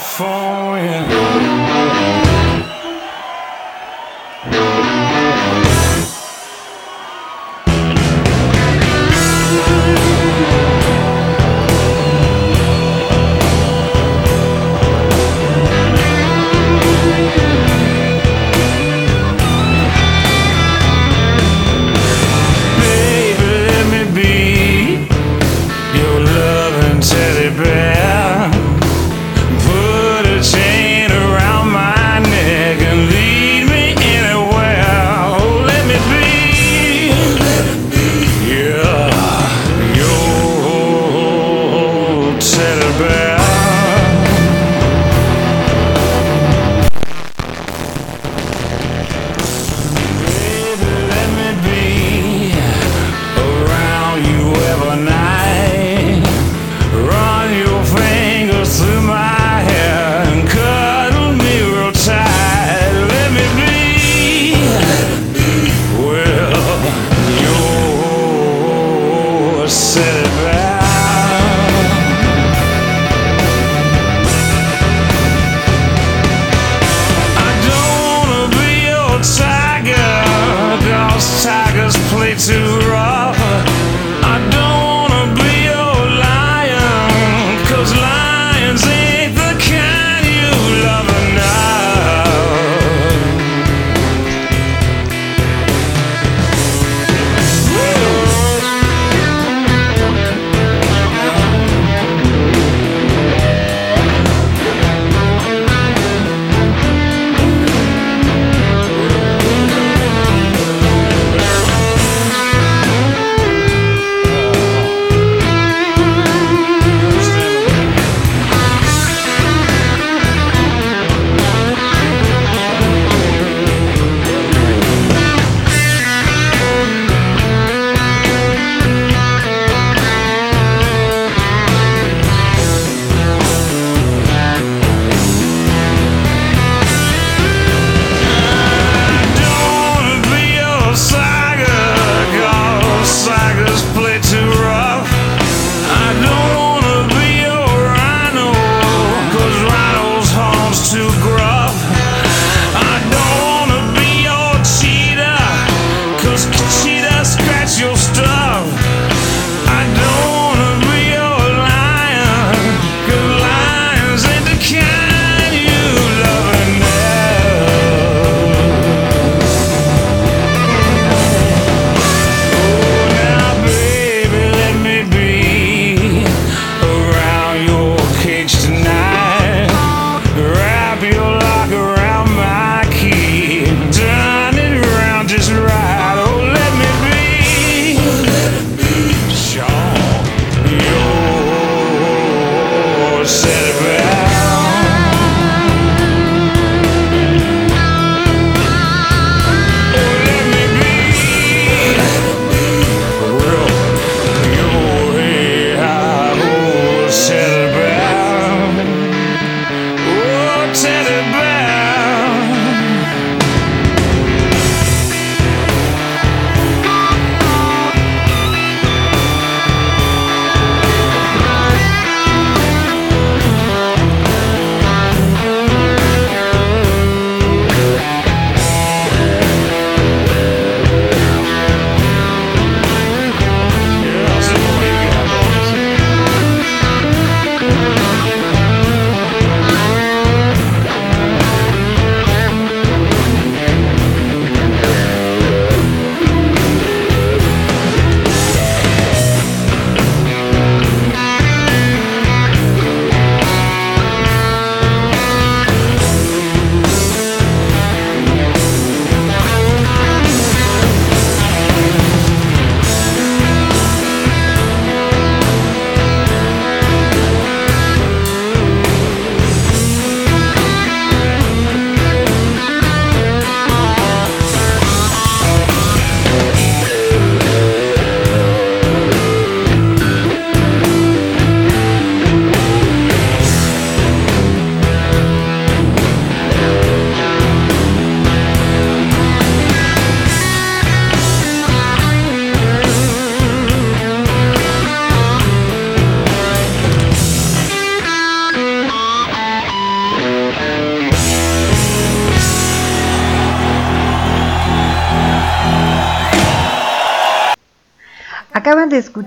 California.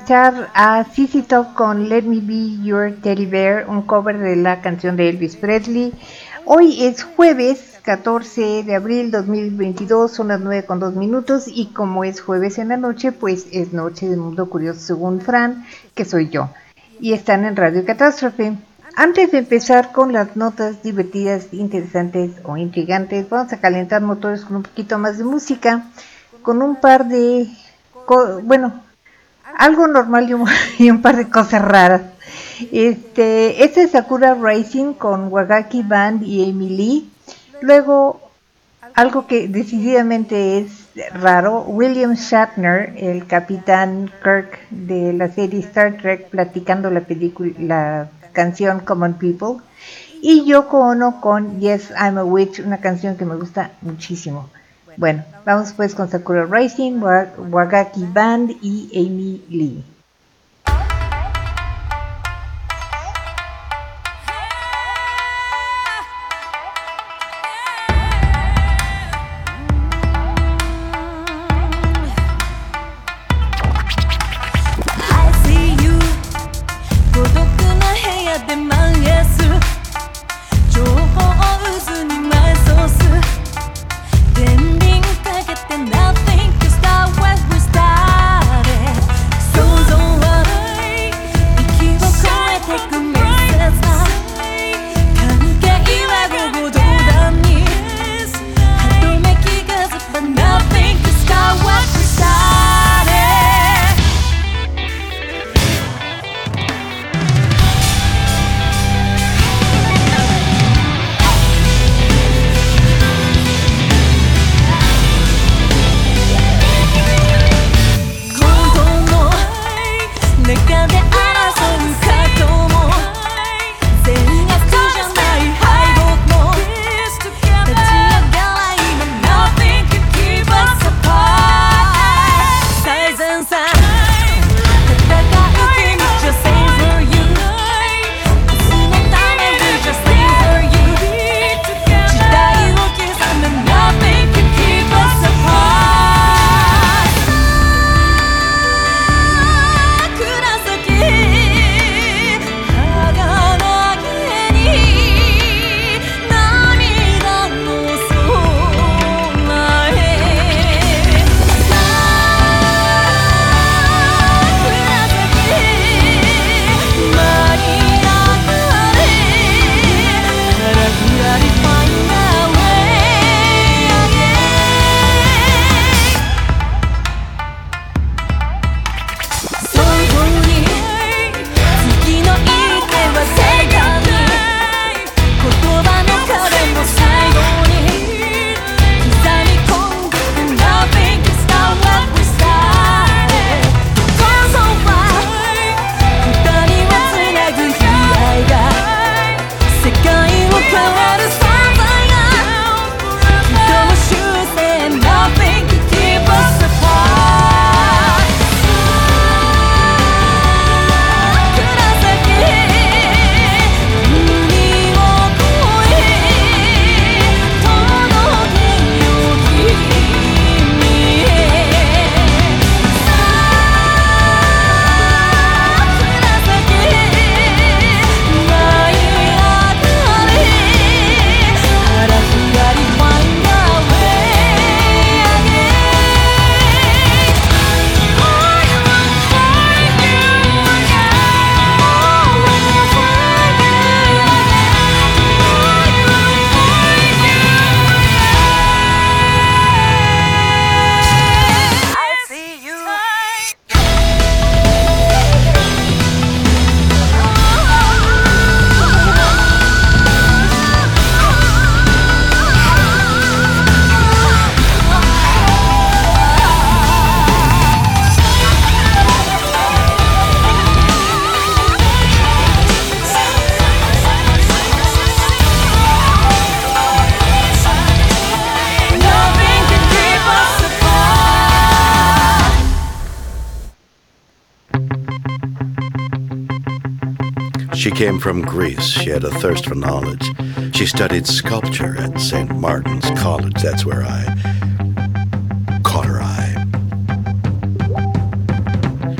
Escuchar a CC Top con Let Me Be Your Teddy Bear, un cover de la canción de Elvis Presley. Hoy es jueves 14 de abril 2022, son las 9 con 2 minutos y como es jueves en la noche, pues es noche del mundo curioso según Fran, que soy yo. Y están en Radio Catástrofe. Antes de empezar con las notas divertidas, interesantes o intrigantes, vamos a calentar motores con un poquito más de música, con un par de, bueno, algo normal y un, par de cosas raras. Este, este es Sakura Racing con Wagaki Band y Emily. Luego, algo que decididamente es raro, William Shatner, el capitán Kirk de la serie Star Trek, platicando la película, la canción Common People. Y Yoko Ono con Yes, I'm a Witch, una canción que me gusta muchísimo. Bueno, vamos pues con Sakura Racing, Wagaki Band y Amy Lee. From Greece. She had a thirst for knowledge. She studied sculpture at St. Martin's College. That's where I caught her eye.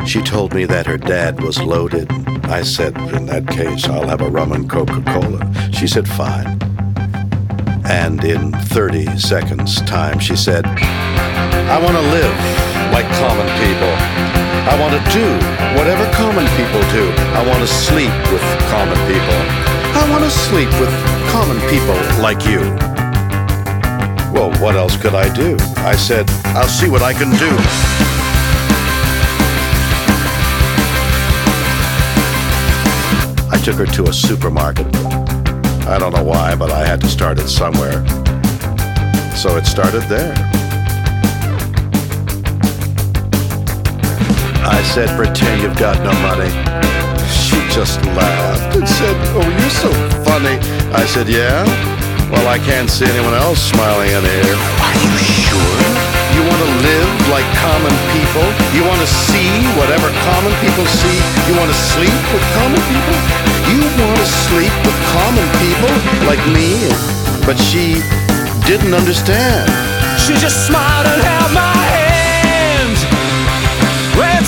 She told me that her dad was loaded. I said, In that case, I'll have a rum and Coca Cola. She said, Fine. And in 30 seconds' time, she said, I want to live like common people. I want to do whatever common people do. I want to sleep with common people. I want to sleep with common people like you. Well, what else could I do? I said, I'll see what I can do. I took her to a supermarket. I don't know why, but I had to start it somewhere. So it started there. I said, pretend you've got no money. She just laughed and said, oh, you're so funny. I said, yeah? Well, I can't see anyone else smiling in here. Are you sure? You want to live like common people? You want to see whatever common people see? You want to sleep with common people? You want to sleep with common people like me? But she didn't understand. She just smiled and held my.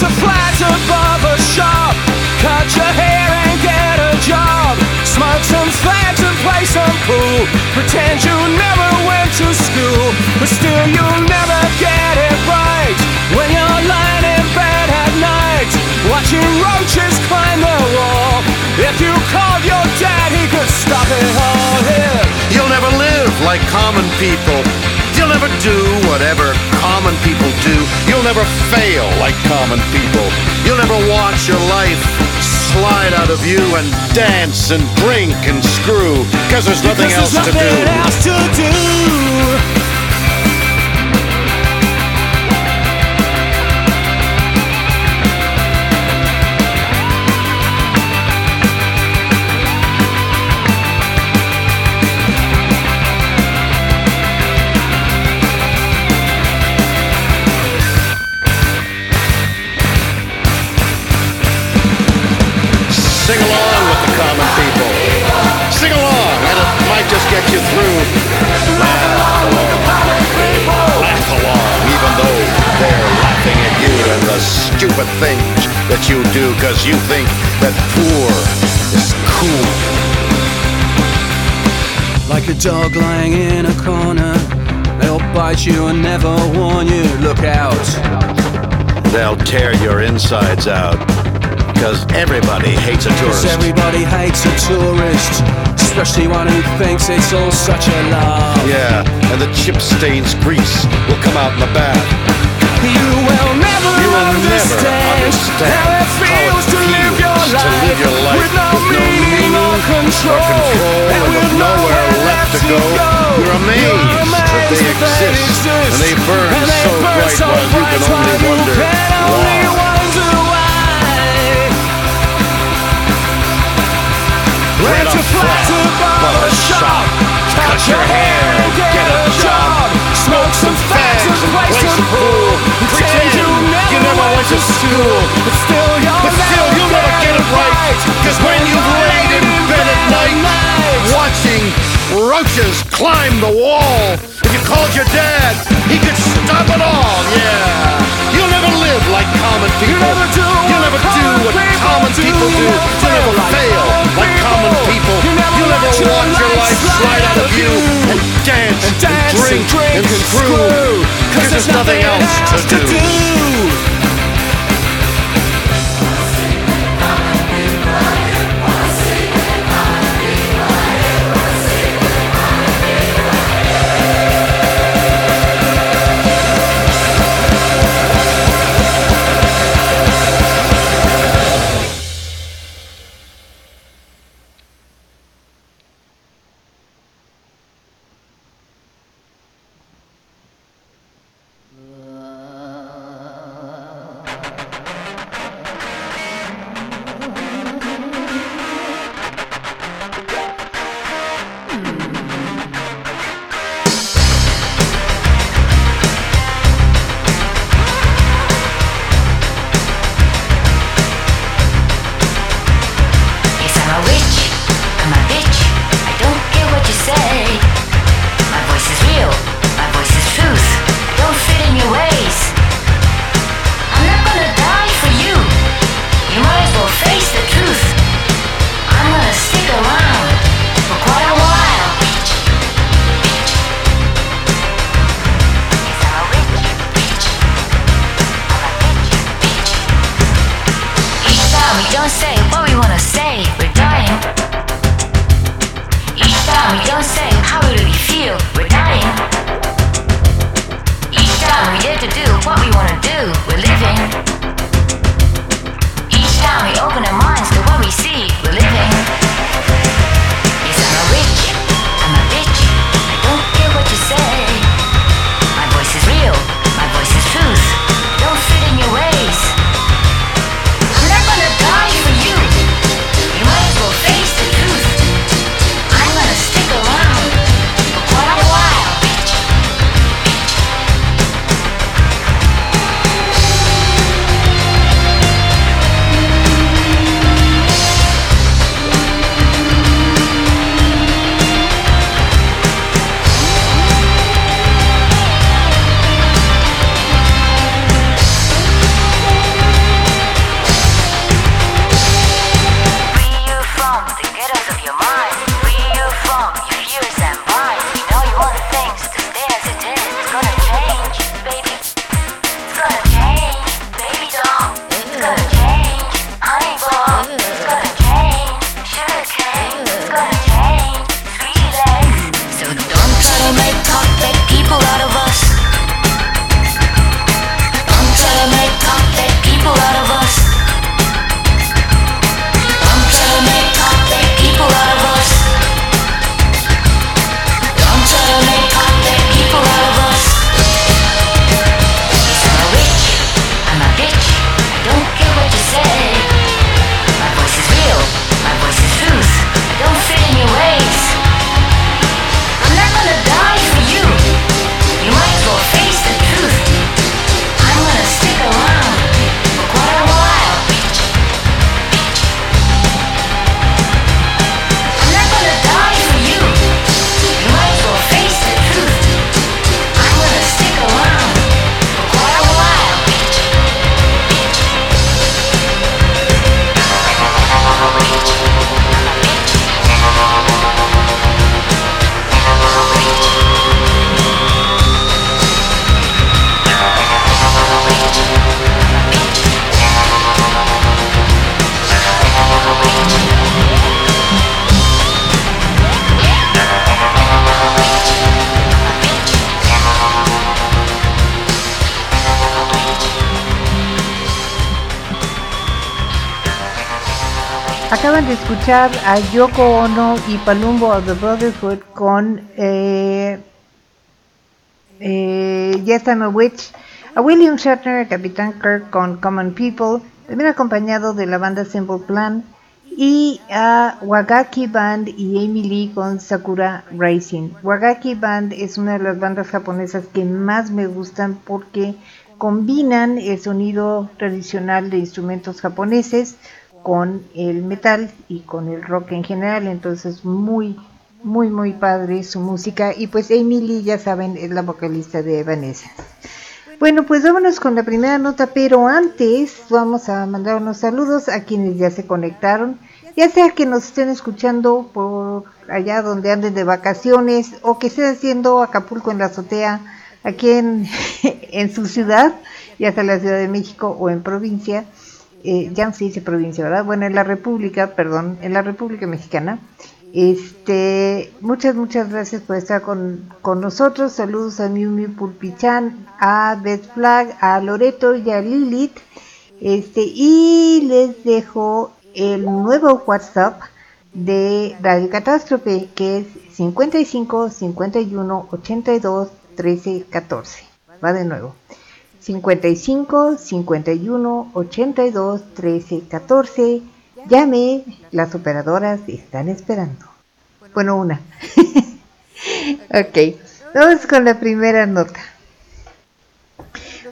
To flat above a shop. Cut your hair and get a job. Smoke some fags and play some pool. Pretend you never went to school. But still you'll never get it right. When you're lying in bed at night. Watching roaches climb the wall. If you called your dad, he could stop it all here. You'll never live like common people. You'll never do whatever common people do. You'll never fail like common people. You'll never watch your life slide out of you and dance and drink and screw because there's nothing Because else there's to nothing do. else to do. Get you through. Laugh along. Laugh along, even though they're laughing at you and the stupid things that you do because you think that poor is cool. Like a dog lying in a corner, they'll bite you and never warn you. Look out. They'll tear your insides out because everybody hates a Cause everybody hates a tourist, especially one who thinks it's all such a laugh. Yeah, and the chip stains grease will come out in the bath. You will never You will never understand, understand how it feels to live your to life, live your life with no with no meaning or control, or control and with nowhere left to go. You're amazed that they exist, and they burn and they so burn bright so while you can bright only wonder why. A flat a shop. Cut your hair, get a job. Smoke some fags and play some pool. Pretend you never went to school. But still you'll But still, you'll never get it right. Cause when you've laid in bed at night, watching roaches climb the wall, you called your dad, he could stop it all, yeah. You'll never live like common people. never do You'll never do what common people do. You'll never fail like common people. You'll never watch your life slide out of you and dance and dance drink and screw. Cause there's nothing else to do. A Yoko Ono y Palumbo of the Brotherhood con eh, eh, Yes I'm a Witch, a William Shatner, a Capitán Kirk con Common People, también acompañado de la banda Simple Plan, y a Wagaki Band y Amy Lee con Sakura Rising. Wagaki Band es una de las bandas japonesas que más me gustan porque combinan el sonido tradicional de instrumentos japoneses con el metal y con el rock en general, entonces muy muy muy padre su música. Y pues Lee ya saben es la vocalista de Vanessa. Bueno, pues vámonos con la primera nota, pero antes vamos a mandar unos saludos a quienes ya se conectaron, ya sea que nos estén escuchando por allá donde anden de vacaciones o que estén haciendo Acapulco en la azotea aquí en, en su ciudad, ya sea la Ciudad de México o en provincia, eh, dice provincia, ¿verdad? Bueno, en la República, perdón, en la República Mexicana. Este, muchas, muchas gracias por estar con, con nosotros. Saludos a Miu Miu Pulpichan, a Beth Flag, a Loreto y a Lilith. Este, y les dejo el nuevo WhatsApp de Radio Catástrofe, que es 55 51 82 13 14. Va de nuevo. 55 51 82 13 14. Llame, las operadoras están esperando. Bueno, una. ok, vamos con la primera nota.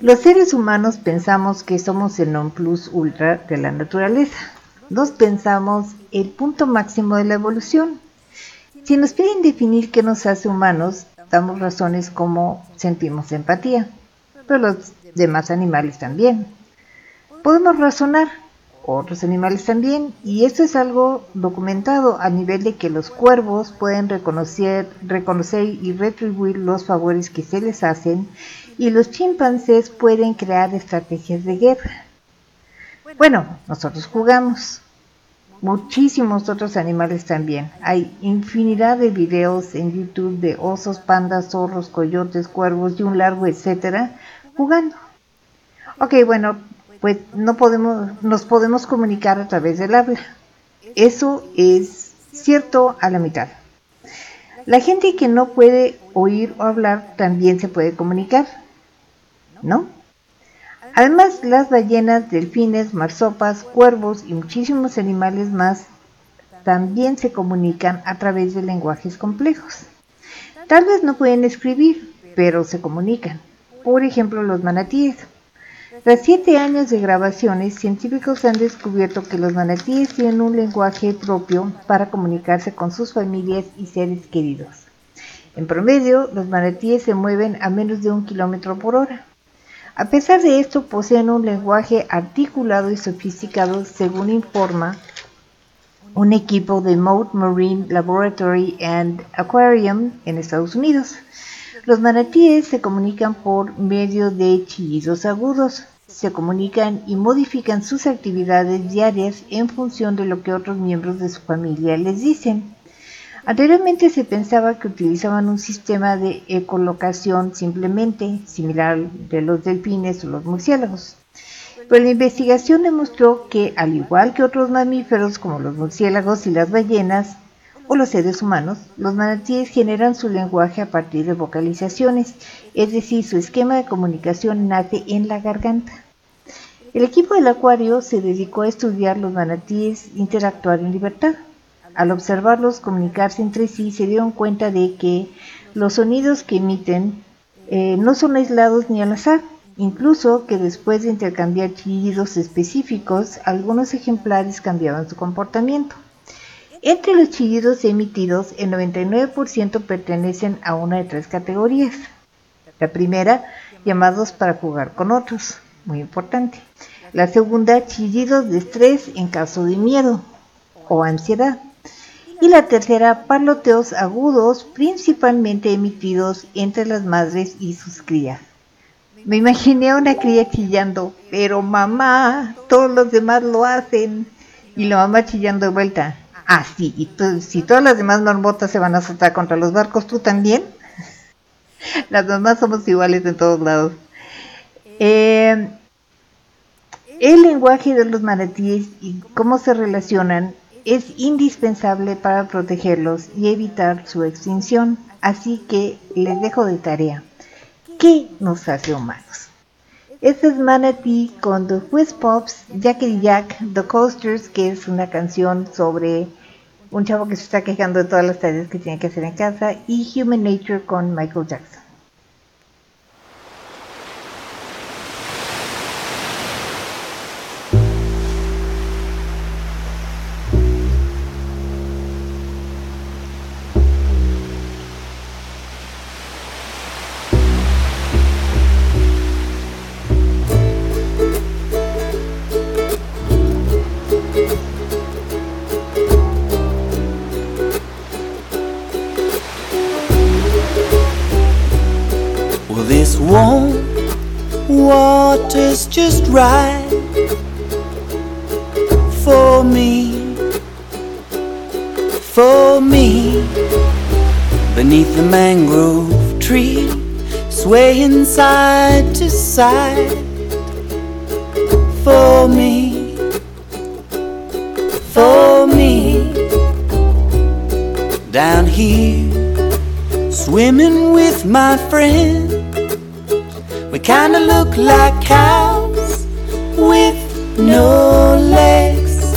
Los seres humanos pensamos que somos el non plus ultra de la naturaleza. Nos pensamos el punto máximo de la evolución. Si nos piden definir qué nos hace humanos, damos razones como sentimos empatía, pero los demás animales también. Podemos razonar, otros animales también, y esto es algo documentado a nivel de que los cuervos pueden reconocer, reconocer y retribuir los favores que se les hacen, y los chimpancés pueden crear estrategias de guerra. Bueno, nosotros jugamos. Muchísimos otros animales también. Hay infinidad de videos en YouTube de osos, pandas, zorros, coyotes, cuervos y un largo etcétera jugando. Ok, bueno, pues no podemos, nos podemos comunicar a través del habla. Eso es cierto a la mitad. La gente que no puede oír o hablar también se puede comunicar, ¿no? Además, las ballenas, delfines, marsopas, cuervos y muchísimos animales más también se comunican a través de lenguajes complejos. Tal vez no pueden escribir, pero se comunican. Por ejemplo, los manatíes. Tras siete años de grabaciones, científicos han descubierto que los manatíes tienen un lenguaje propio para comunicarse con sus familias y seres queridos. En promedio, los manatíes se mueven a menos de un kilómetro por hora. A pesar de esto, poseen un lenguaje articulado y sofisticado, según informa un equipo de Mote Marine Laboratory and Aquarium en Estados Unidos. Los manatíes se comunican por medio de chillidos agudos. Se comunican y modifican sus actividades diarias en función de lo que otros miembros de su familia les dicen. Anteriormente se pensaba que utilizaban un sistema de ecolocación simplemente similar de los delfines o los murciélagos. Pero la investigación demostró que, al igual que otros mamíferos como los murciélagos y las ballenas, o los seres humanos, los manatíes generan su lenguaje a partir de vocalizaciones, es decir, su esquema de comunicación nace en la garganta. El equipo del acuario se dedicó a estudiar los manatíes interactuar en libertad. Al observarlos comunicarse entre sí, se dieron cuenta de que los sonidos que emiten eh, no son aislados ni al azar, incluso que después de intercambiar chillidos específicos, algunos ejemplares cambiaban su comportamiento. Entre los chillidos emitidos, el 99% pertenecen a una de tres categorías. La primera, llamados para jugar con otros, muy importante. La segunda, chillidos de estrés en caso de miedo o ansiedad. Y la tercera, parloteos agudos, principalmente emitidos entre las madres y sus crías. Me imaginé a una cría chillando, pero mamá, todos los demás lo hacen. Y la mamá chillando de vuelta, Ah, sí, y si todas las demás marmotas se van a azotar contra los barcos, ¿tú también? las mamás somos iguales en todos lados. Eh, el lenguaje de los manatíes y cómo se relacionan es indispensable para protegerlos y evitar su extinción. Así que les dejo de tarea. ¿Qué nos hace humanos? Este es Manatee con The Whiz Pops, Jackie Jack, The Coasters, que es una canción sobre un chavo que se está quejando de todas las tareas que tiene que hacer en casa, y Human Nature con Michael Jackson. Mangrove tree, swaying side to side for me, for me. Down here, swimming with my friends we kinda look like cows with no legs.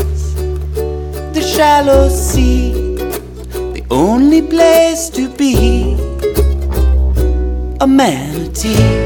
The shallow sea, the only place to be a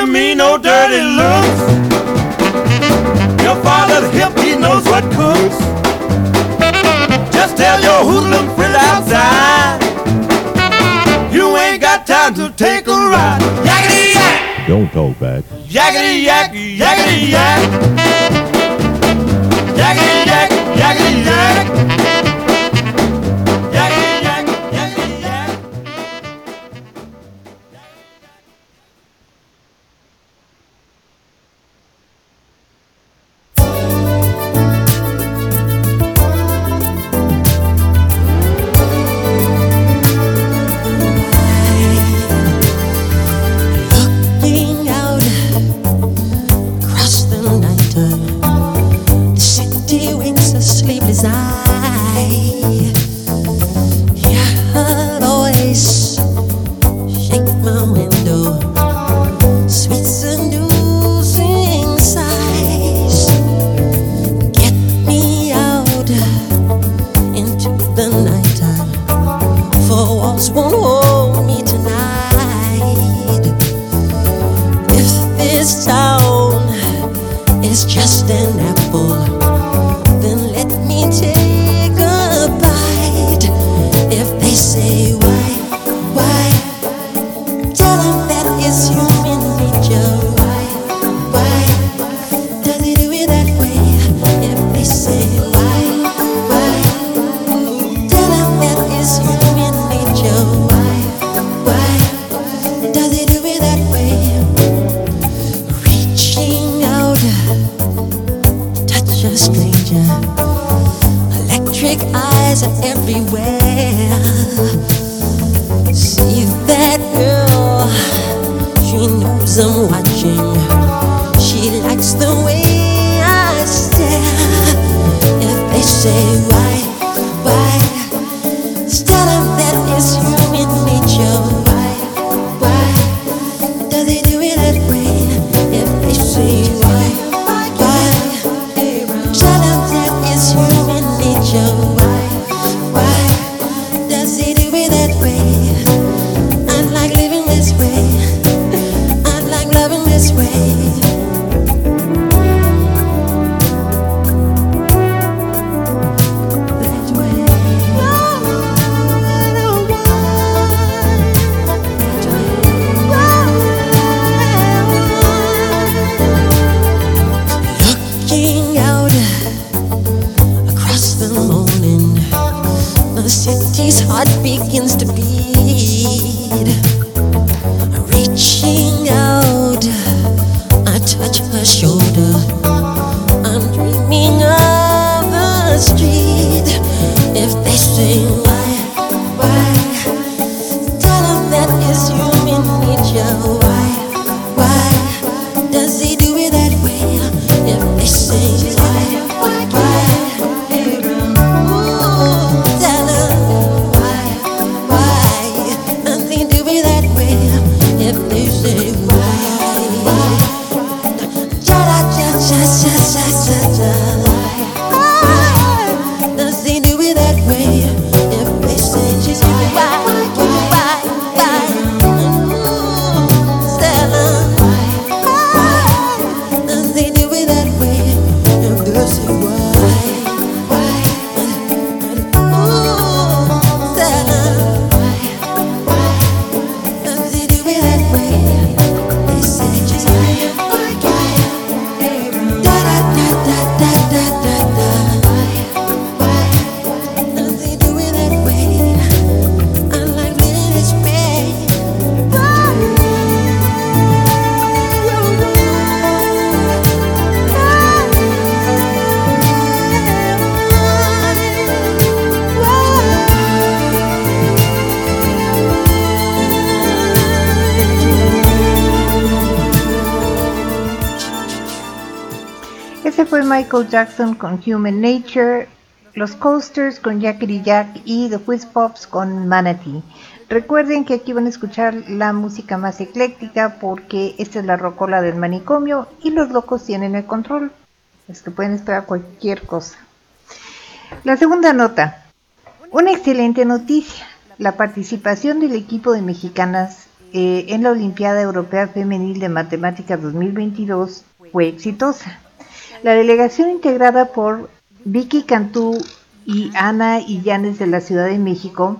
give me no dirty looks. Your father's hip, he knows what cooks. Just tell your hoodlum friend outside. You ain't got time to take a ride. Yakety yak. Don't talk back. Yakety yak, yakety yak. Yakety Michael Jackson con Human Nature, los Coasters con Jackety Jack y The Whiz Pops con Manatee. Recuerden que aquí van a escuchar la música más ecléctica porque esta es la rocola del manicomio y los locos tienen el control. Es que pueden esperar cualquier cosa. La segunda nota. Una excelente noticia. La participación del equipo de mexicanas eh, en la Olimpiada Europea Femenil de Matemáticas 2022 fue exitosa. La delegación integrada por Vicky Cantú y Ana Illanes de la Ciudad de México,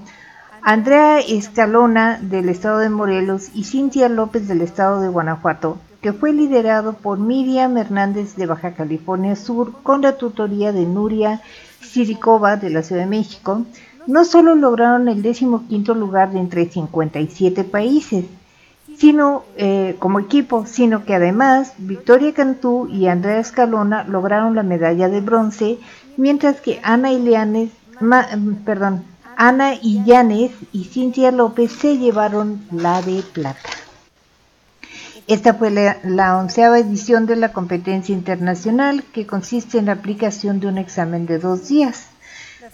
Andrea Escalona del estado de Morelos y Cintia López del estado de Guanajuato, que fue liderado por Miriam Hernández de Baja California Sur con la tutoría de Nuria Sirikova de la Ciudad de México, no solo lograron el 15 lugar de entre 57 países, sino eh, como equipo, sino que además Victoria Cantú y Andrea Escalona lograron la medalla de bronce, mientras que Ana Illanes, ma, perdón, Ana Illanes y Cintia López se llevaron la de plata. Esta fue la, la onceava edición de la competencia internacional que consiste en la aplicación de un examen de dos días.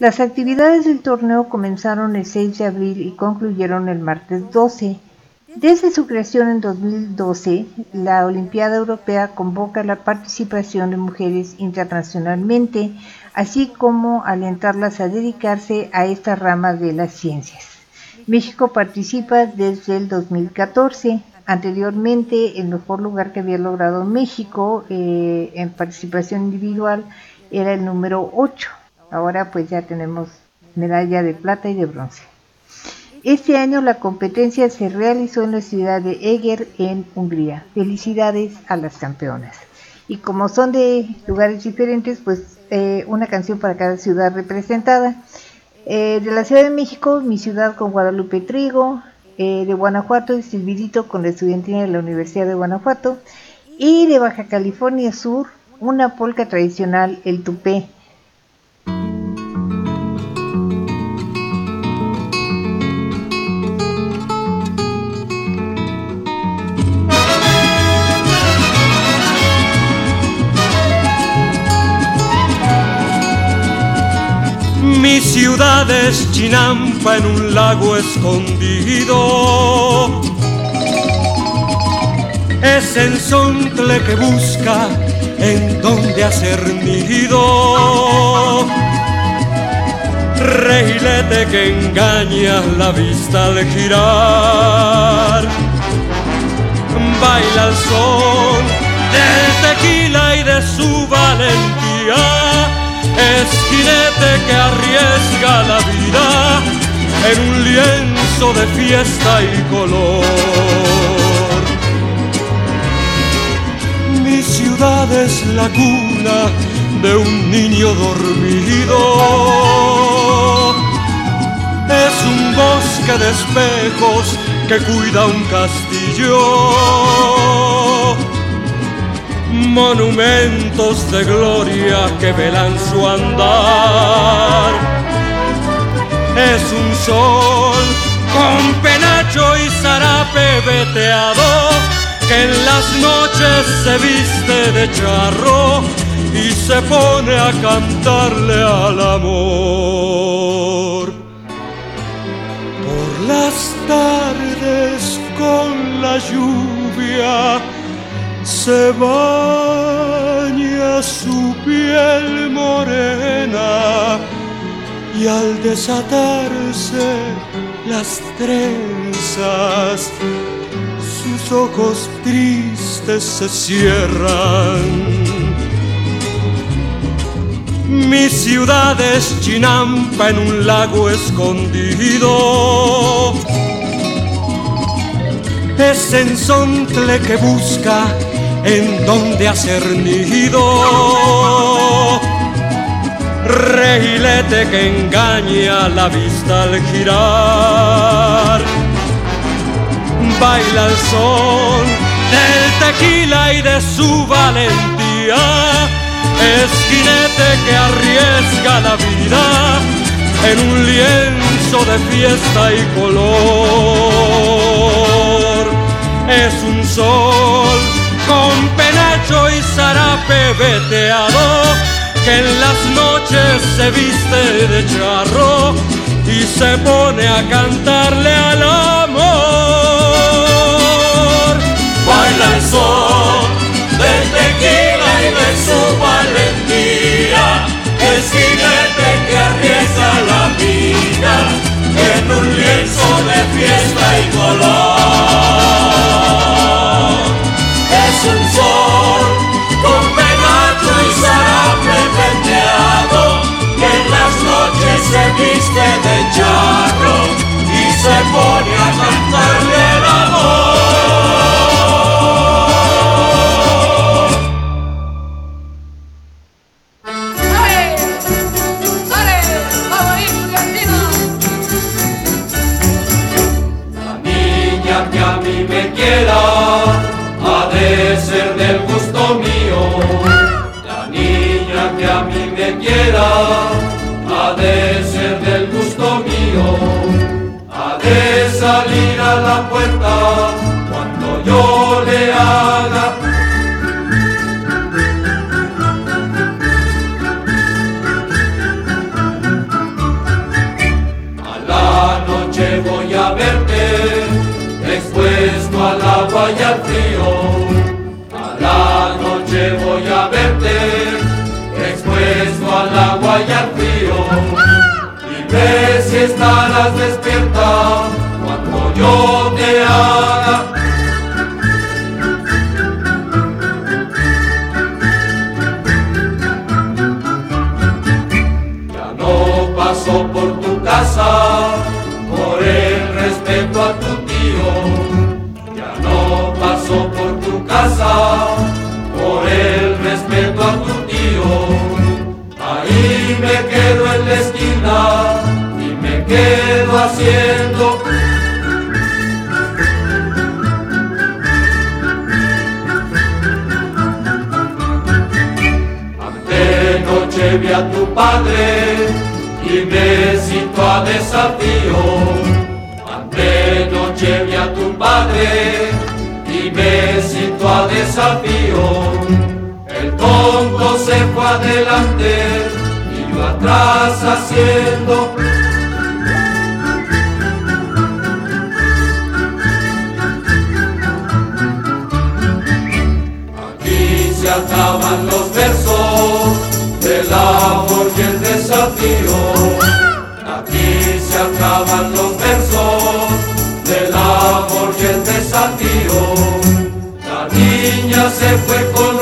Las actividades del torneo comenzaron el 6 de abril y concluyeron el martes 12. Desde su creación en 2012, la Olimpiada Europea convoca la participación de mujeres internacionalmente, así como alentarlas a dedicarse a esta rama de las ciencias. México participa desde el 2014. Anteriormente, el mejor lugar que había logrado México eh, en participación individual era el número 8. Ahora pues ya tenemos medalla de plata y de bronce. Este año la competencia se realizó en la ciudad de Eger, en Hungría. Felicidades a las campeonas. Y como son de lugares diferentes, pues eh, una canción para cada ciudad representada. Eh, de la Ciudad de México, mi ciudad con Guadalupe Trigo. Eh, de Guanajuato, Silvidito con la estudiantina de la Universidad de Guanajuato. Y de Baja California Sur, una polca tradicional, el tupé. Ciudad es Chinampa en un lago escondido. Es el sontle que busca en donde hacer nido. Reilete que engaña la vista al girar. Baila el son del tequila y de su valentía. Es jinete que arriesga la vida en un lienzo de fiesta y color. Mi ciudad es la cuna de un niño dormido. Es un bosque de espejos que cuida un castillo. Monumentos de gloria que velan su andar. Es un sol con penacho y zarape veteado que en las noches se viste de charro y se pone a cantarle al amor. Por las tardes con la lluvia se baña su piel morena y al desatarse las trenzas sus ojos tristes se cierran. Mi ciudad es Chinampa en un lago escondido. Es ensontle que busca en donde hacer nido. Regilete que engaña la vista al girar. Baila el son del tequila y de su valentía es jinete que arriesga la vida en un lienzo de fiesta y color. Es un sol con penacho y zarape veteado que en las noches se viste de charro y se pone a cantarle al amor. Baila el sol del tequila y de su valentía, es jinete que arriesga la vida en un lienzo de fiesta y color. Es un sol con penacho y zarape venteado, que en las noches se viste de charro y se pone a cantarle quiera ha de ser del gusto mío. Ha de salir a la puerta cuando yo le haga. Al agua y. Dime si estarás despierta cuando yo te haga. Haciendo. Ante noche vi a tu padre y me citó a desafío. Ante noche vi a tu padre y me citó a desafío. El tonto se fue adelante y yo atrás haciendo Aquí se acaban los versos del amor y el desafío. La niña se fue con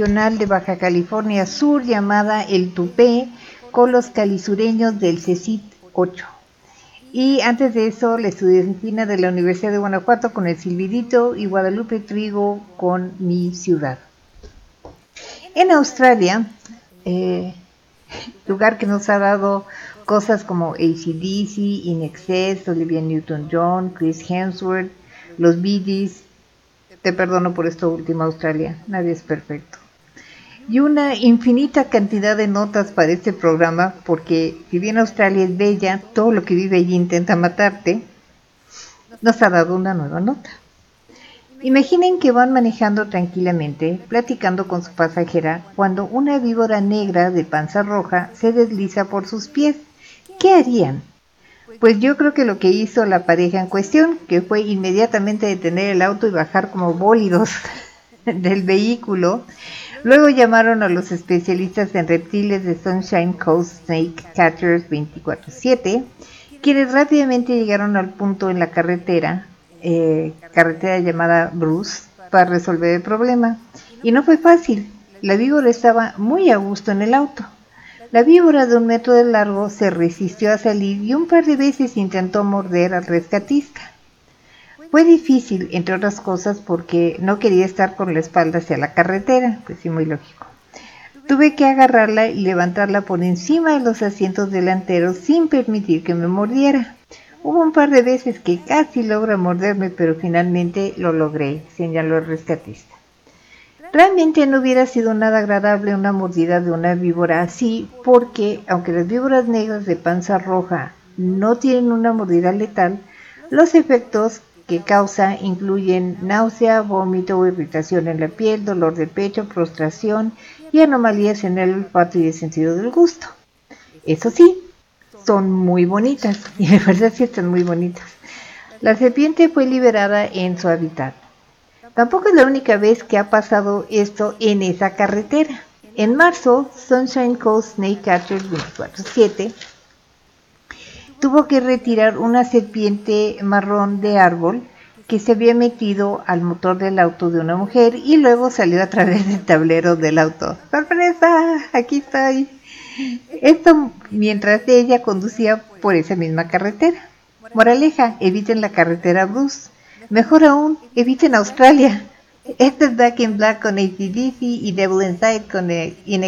de Baja California Sur llamada el tupé con los calisureños del CECIT 8. Y antes de eso, la estudiantina de la Universidad de Guanajuato con el Silvidito y Guadalupe Trigo con Mi Ciudad. En Australia, eh, lugar que nos ha dado cosas como ACDC, In Excess, Olivia Newton-John, Chris Hemsworth, los Bee Gees. Te perdono por esto último, Australia. Nadie es perfecto. Y una infinita cantidad de notas para este programa, porque si bien Australia es bella, todo lo que vive allí intenta matarte, nos ha dado una nueva nota. Imaginen que van manejando tranquilamente, platicando con su pasajera, cuando una víbora negra de panza roja se desliza por sus pies. ¿Qué harían? Pues yo creo que lo que hizo la pareja en cuestión, que fue inmediatamente detener el auto y bajar como bólidos del vehículo. Luego llamaron a los especialistas en reptiles de Sunshine Coast Snake Catchers 24-7, quienes rápidamente llegaron al punto en la carretera eh, carretera llamada Bruce para resolver el problema. Y no fue fácil. La víbora estaba muy a gusto en el auto. La víbora de un metro de largo se resistió a salir y un par de veces intentó morder al rescatista. Fue difícil, entre otras cosas, porque no quería estar con la espalda hacia la carretera, pues sí, muy lógico. Tuve que agarrarla y levantarla por encima de los asientos delanteros sin permitir que me mordiera. Hubo un par de veces que casi logra morderme, pero finalmente lo logré, señaló el rescatista. Realmente no hubiera sido nada agradable una mordida de una víbora así, porque aunque las víboras negras de panza roja no tienen una mordida letal, los efectos que causa incluyen náusea, vómito o irritación en la piel, dolor de pecho, frustración y anomalías en el olfato y el sentido del gusto. Eso sí, son muy bonitas, y de verdad sí están muy bonitas. La serpiente fue liberada en su hábitat. Tampoco es la única vez que ha pasado esto en esa carretera. En marzo, Sunshine Coast Snake Catcher 24-7 tuvo que retirar una serpiente marrón de árbol que se había metido al motor del auto de una mujer y luego salió a través del tablero del auto. ¡Sorpresa! Aquí estoy. Esto mientras ella conducía por esa misma carretera. Moraleja, eviten la carretera Bruce. Mejor aún, eviten Australia. Este es Back in Black con ACDC y Devil Inside con In.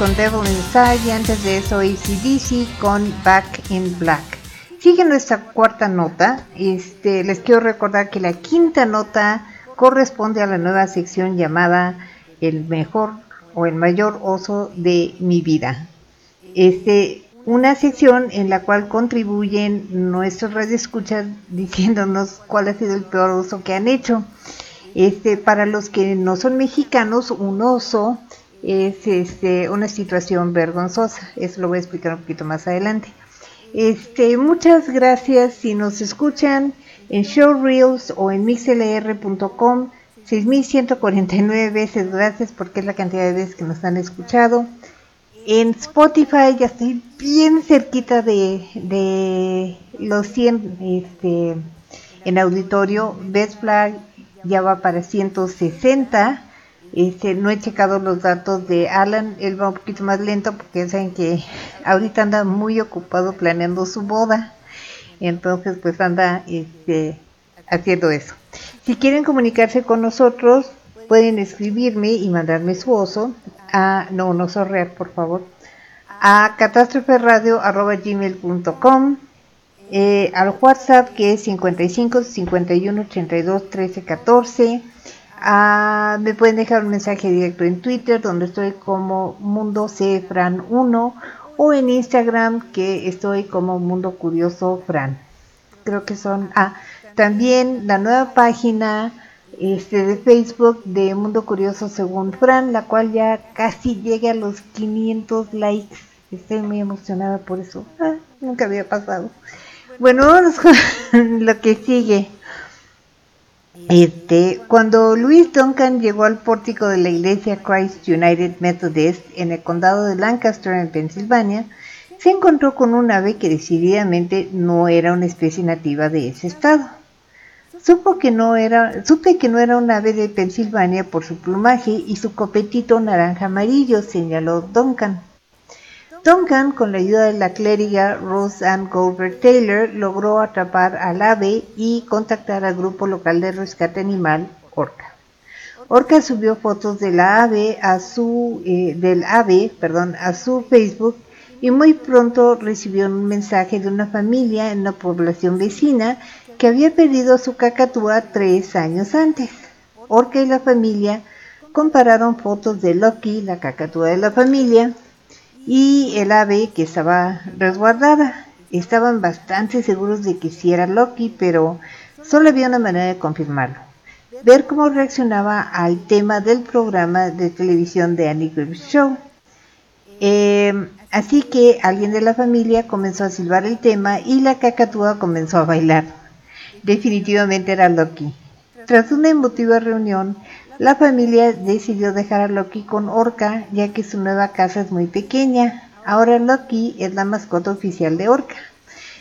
con Devil Inside y antes de eso ACDC con Back in Black. Sigue nuestra cuarta nota. Este, les quiero recordar que la quinta nota corresponde a la nueva sección llamada El mejor o el mayor oso de mi vida. Este, una sección en la cual contribuyen nuestros radioescuchas diciéndonos cuál ha sido el peor oso que han hecho. Este, para los que no son mexicanos, un oso es este, una situación vergonzosa. Eso lo voy a explicar un poquito más adelante. Este, muchas gracias si nos escuchan en Showreels o en mixlr.com. 6.149 veces gracias porque es la cantidad de veces que nos han escuchado. En Spotify ya estoy bien cerquita de, de los 100 este, en auditorio. Best Flag ya va para 160 este, no he checado los datos de Alan, él va un poquito más lento porque saben que ahorita anda muy ocupado planeando su boda. Entonces pues anda este, haciendo eso. Si quieren comunicarse con nosotros, pueden escribirme y mandarme su oso a, no, no sorrear por favor, a catástroferradio.gmail.com eh, al WhatsApp que es 55 51 82 13 14 Ah, me pueden dejar un mensaje directo en Twitter, donde estoy como Mundo Fran 1 o en Instagram, que estoy como Mundo Curioso Fran. Creo que son. Ah, también la nueva página este, de Facebook de Mundo Curioso según Fran, la cual ya casi llega a los 500 likes. Estoy muy emocionada por eso. Ah, nunca había pasado. Bueno, vamos con lo que sigue. Este, cuando Louis Duncan llegó al pórtico de la iglesia Christ United Methodist en el condado de Lancaster, en Pensilvania, se encontró con un ave que decididamente no era una especie nativa de ese estado. Supo que no era, supe que no era un ave de Pensilvania por su plumaje y su copetito naranja amarillo, señaló Duncan. Duncan, con la ayuda de la clériga Rose Ann Goldberg Taylor, logró atrapar al ave y contactar al grupo local de rescate animal Orca. Orca subió fotos de la ave eh, del ave a su Facebook y muy pronto recibió un mensaje de una familia en una población vecina que había perdido su cacatúa tres años antes. Orca y la familia compararon fotos de Loki, la cacatúa de la familia, y el ave que estaba resguardada. Estaban bastante seguros de que sí era Loki, pero solo había una manera de confirmarlo. Ver cómo reaccionaba al tema del programa de televisión de Annie Griffith Show. Eh, así que alguien de la familia comenzó a silbar el tema y la cacatúa comenzó a bailar. Definitivamente era Loki. Tras una emotiva reunión, la familia decidió dejar a Loki con Orca, ya que su nueva casa es muy pequeña. Ahora Loki es la mascota oficial de Orca.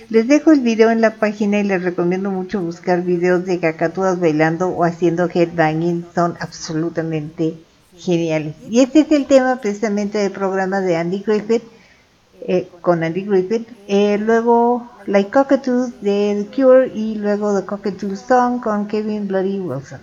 Les dejo el video en la página y les recomiendo mucho buscar videos de cacatúas bailando o haciendo headbanging. Son absolutamente geniales. Y este es el tema precisamente del programa de Andy Griffith, eh, con Andy Griffith. Eh, luego Like Cockatoos de The Cure y luego The Cockatoo Song con Kevin Bloody Wilson.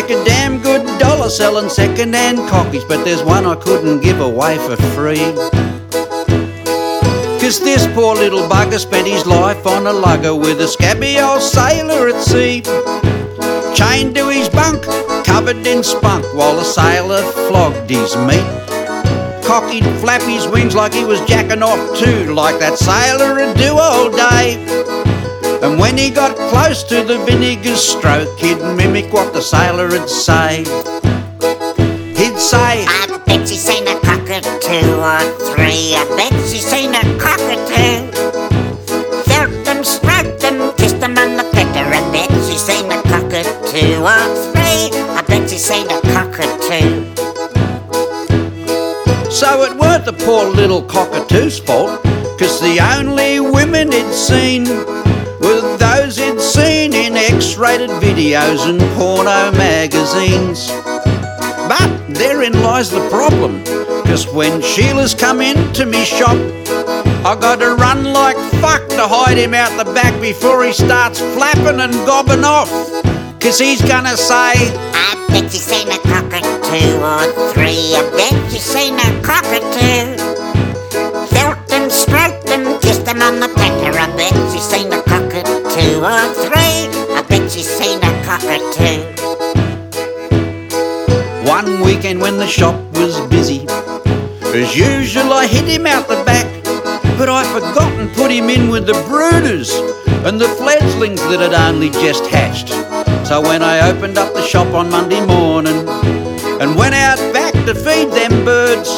Make a damn good dollar selling second-hand cockies, but there's one I couldn't give away for free. Cause this poor little bugger spent his life on a lugger with a scabby old sailor at sea. Chained to his bunk, covered in spunk, while the sailor flogged his meat. Cockey'd flap his wings like he was jacking off too, like that sailor would do all day. And when he got close to the vinegar stroke, he'd mimic what the sailor would say. He'd say, I bet she's seen a cockatoo or three. I bet she's seen a cockatoo. Felt them, stroked them, kissed them on the pecker. I bet she's seen a cockatoo or three. I bet she's seen a cockatoo. So it weren't the poor little cockatoo's fault, 'cause the only women he'd seen were those he'd seen in X-rated videos and porno magazines. But therein lies the problem, 'cause when Sheila's come into me shop, I gotta run like fuck to hide him out the back before he starts flapping and gobbing off. 'Cause he's gonna say, I bet she's seen a cockatoo or three. I bet she's seen a cockatoo. Felt them, stroked them, kissed them on the pecker. I bet she's seen a cockatoo or three. I bet she's seen a cockatoo. One weekend when the shop was busy, as usual I hit him out the back, but I forgot and put him in with the brooders and the fledglings that had only just hatched. So when I opened up the shop on Monday morning and went out back to feed them birds,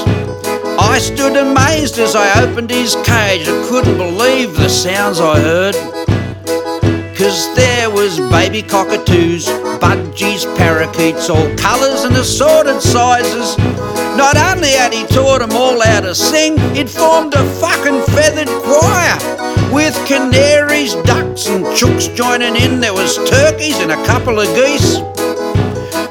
I stood amazed as I opened his cage. I couldn't believe the sounds I heard. Cause there was baby cockatoos, budgies, parakeets, all colours and assorted sizes. Not only had he taught them all how to sing, it formed a fucking feathered choir. With canaries, ducks and chooks joining in, there was turkeys and a couple of geese.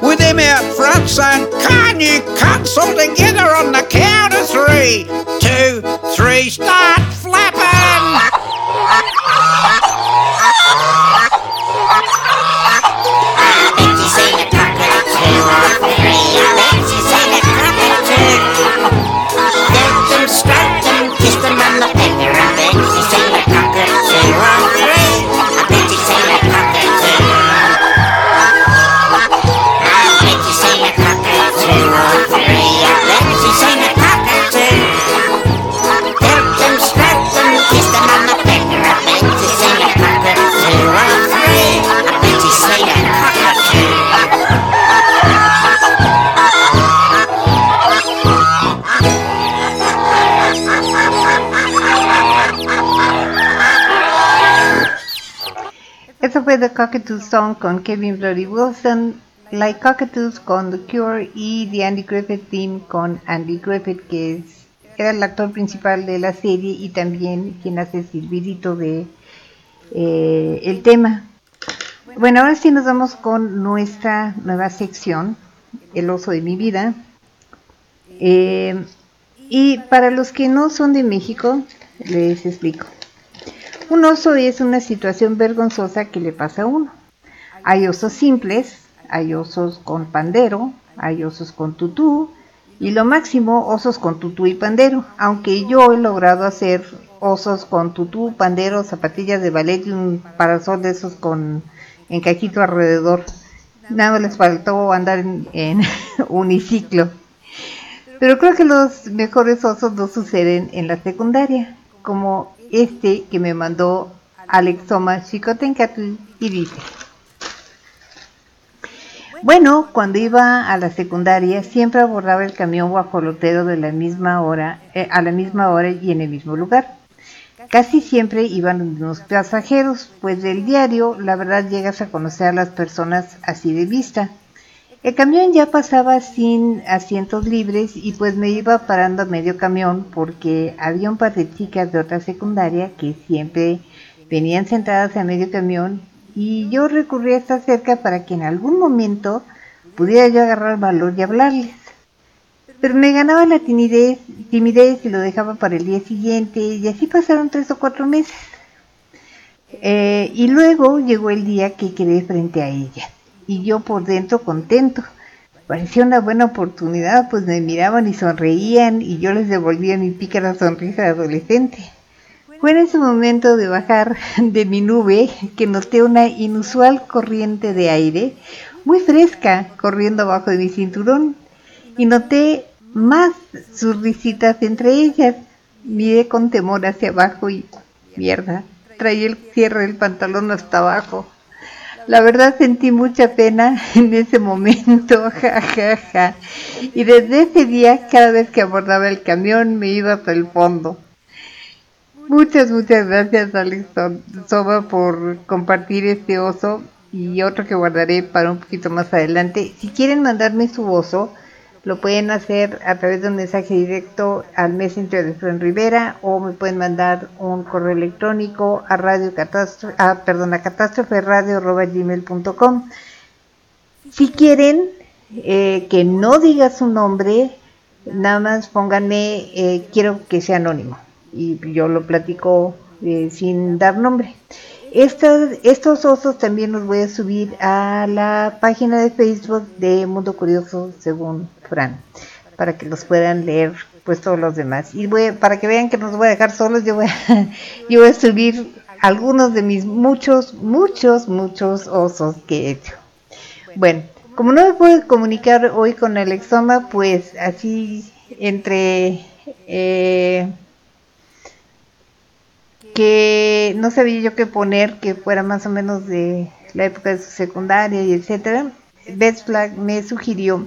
With him out front saying, Can you cunts all together on the count of three? Two, three, start flapping! the Cockatoo Song con Kevin Bloody Wilson, Like Cockatoos con The Cure y The Andy Griffith Theme con Andy Griffith, que es- era el actor principal de la serie y también quien hace el silbidito de eh, el tema. Bueno, ahora sí nos vamos con nuestra nueva sección, El oso de mi vida. Eh, y para los que no son de México, les explico. Un oso es una situación vergonzosa que le pasa a uno. Hay osos simples, hay osos con pandero, hay osos con tutú y lo máximo osos con tutú y pandero, aunque yo he logrado hacer osos con tutú, pandero, zapatillas de ballet y un parasol de esos con encajito alrededor. Nada les faltó andar en, en uniciclo. Pero creo que los mejores osos no suceden en la secundaria, como este que me mandó Alex Soma Chicotencatl y dice. Bueno, cuando iba a la secundaria siempre abordaba el camión guajolotero de la misma hora, eh, a la misma hora y en el mismo lugar. Casi siempre iban unos pasajeros, pues del diario la verdad llegas a conocer a las personas así de vista. El camión ya pasaba sin asientos libres y pues me iba parando a medio camión porque había un par de chicas de otra secundaria que siempre venían sentadas a medio camión y yo recurría a estar cerca para que en algún momento pudiera yo agarrar valor y hablarles. Pero me ganaba la timidez, timidez y lo dejaba para el día siguiente y así pasaron tres o cuatro meses. Eh, y luego llegó el día que quedé frente a ella y yo por dentro contento. Parecía una buena oportunidad, pues me miraban y sonreían y yo les devolvía mi pícara sonrisa de adolescente. Fue en ese momento de bajar de mi nube que noté una inusual corriente de aire muy fresca corriendo abajo de mi cinturón y noté más sus risitas entre ellas. Miré con temor hacia abajo y mierda, traía el cierre del pantalón hasta abajo. La verdad sentí mucha pena en ese momento, ja, ja, ja. Y desde ese día, cada vez que abordaba el camión, me iba hasta el fondo. Muchas, muchas gracias, Alex Soba, por compartir este oso y otro que guardaré para un poquito más adelante. Si quieren mandarme su oso, lo pueden hacer a través de un mensaje directo al Messenger de Fran Rivera o me pueden mandar un correo electrónico a radio catástrofe, ah, perdón, a catástroferadio.gmail.com. Si quieren eh, que no diga su nombre, nada más pónganme, eh, quiero que sea anónimo y yo lo platico eh, sin dar nombre. Estos, estos osos también los voy a subir a la página de Facebook de Mundo Curioso según Fran, para que los puedan leer pues todos los demás. Y voy, para que vean que no los voy a dejar solos, yo voy a, yo voy a subir algunos de mis muchos, muchos, muchos osos que he hecho. Bueno, como no me puedo comunicar hoy con Alexoma, pues así entre... Eh, que no sabía yo qué poner que fuera más o menos de la época de su secundaria y etcétera, Best Flag me sugirió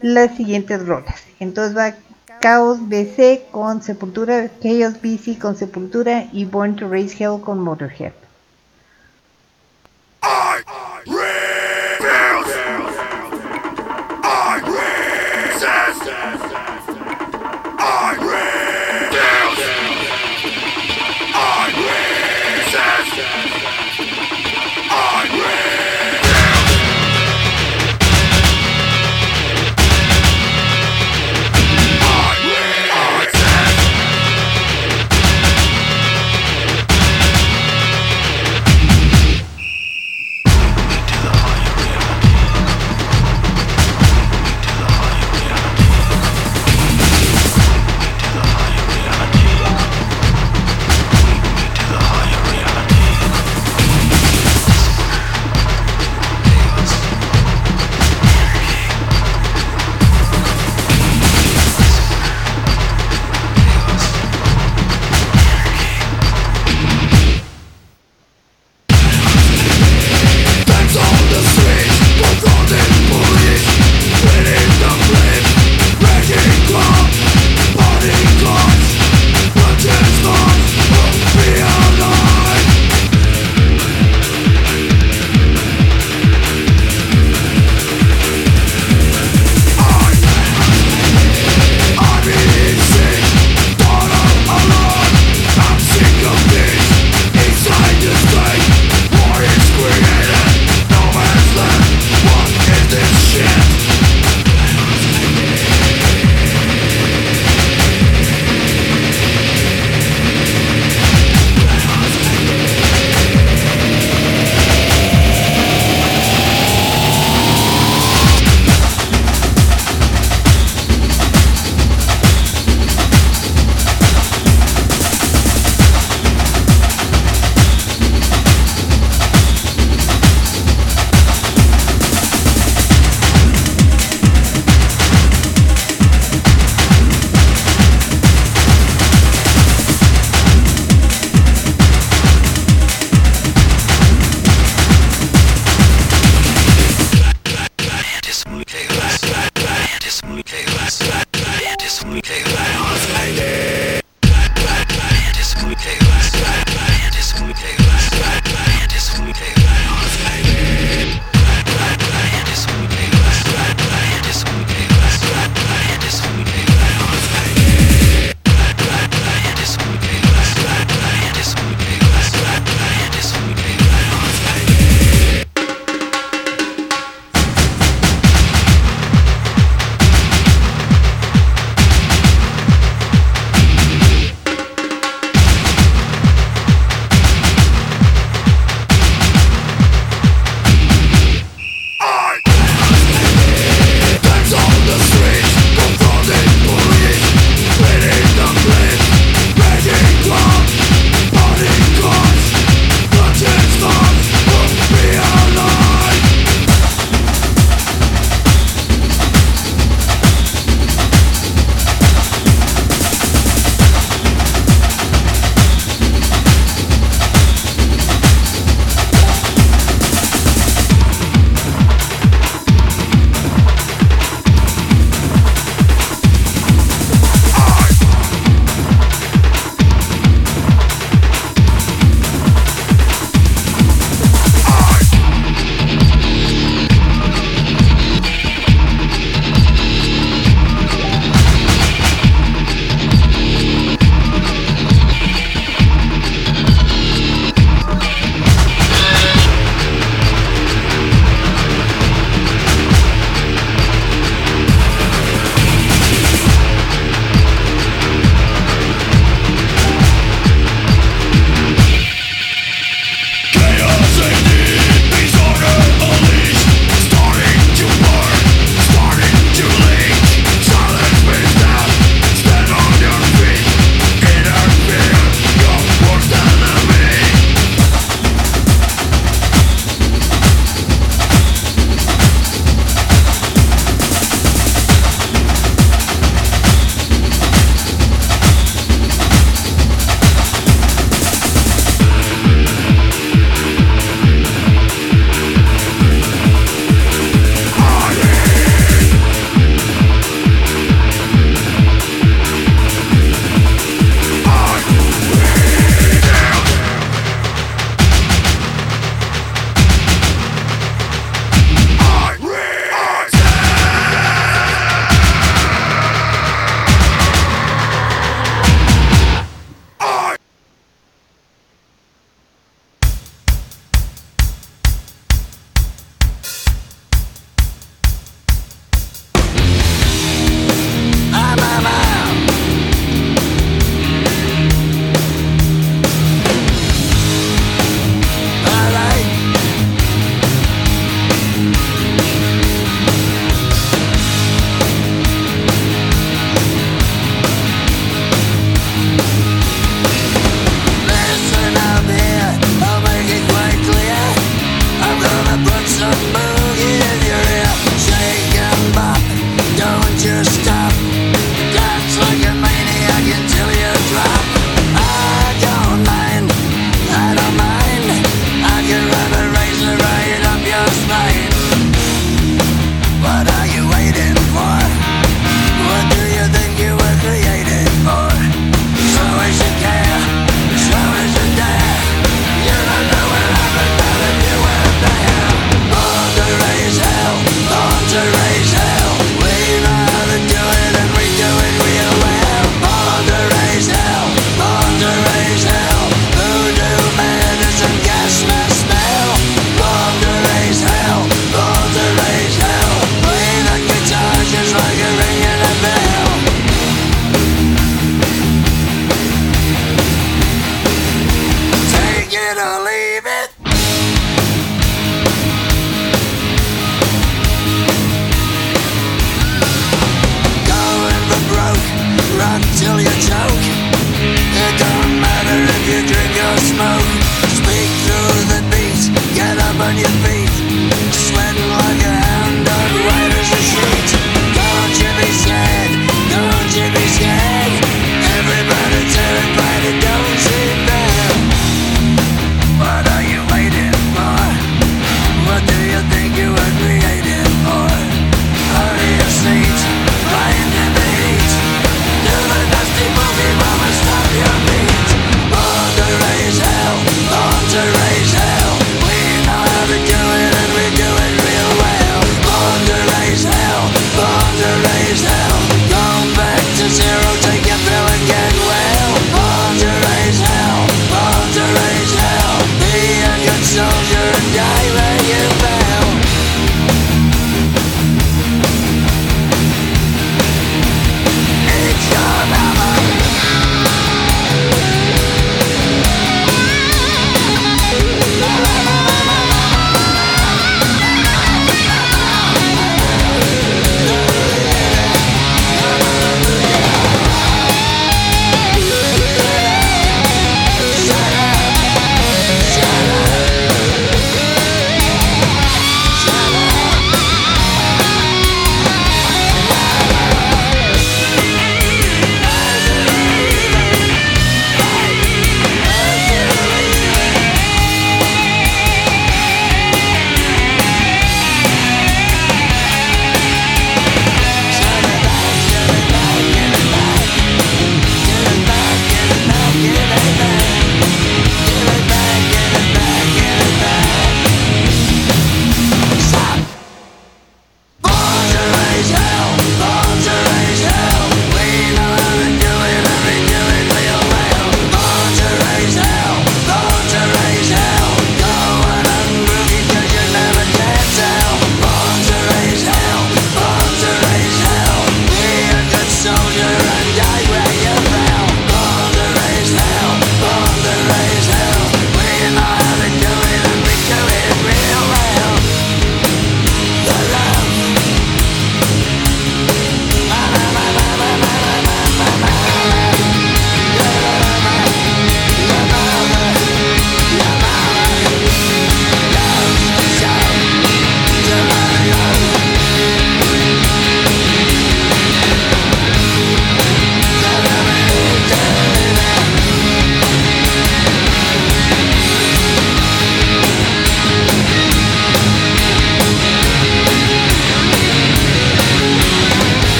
las siguientes rolas. Entonces va Chaos BC con Sepultura, Chaos BC con Sepultura y Born to Raise Hell con Motorhead.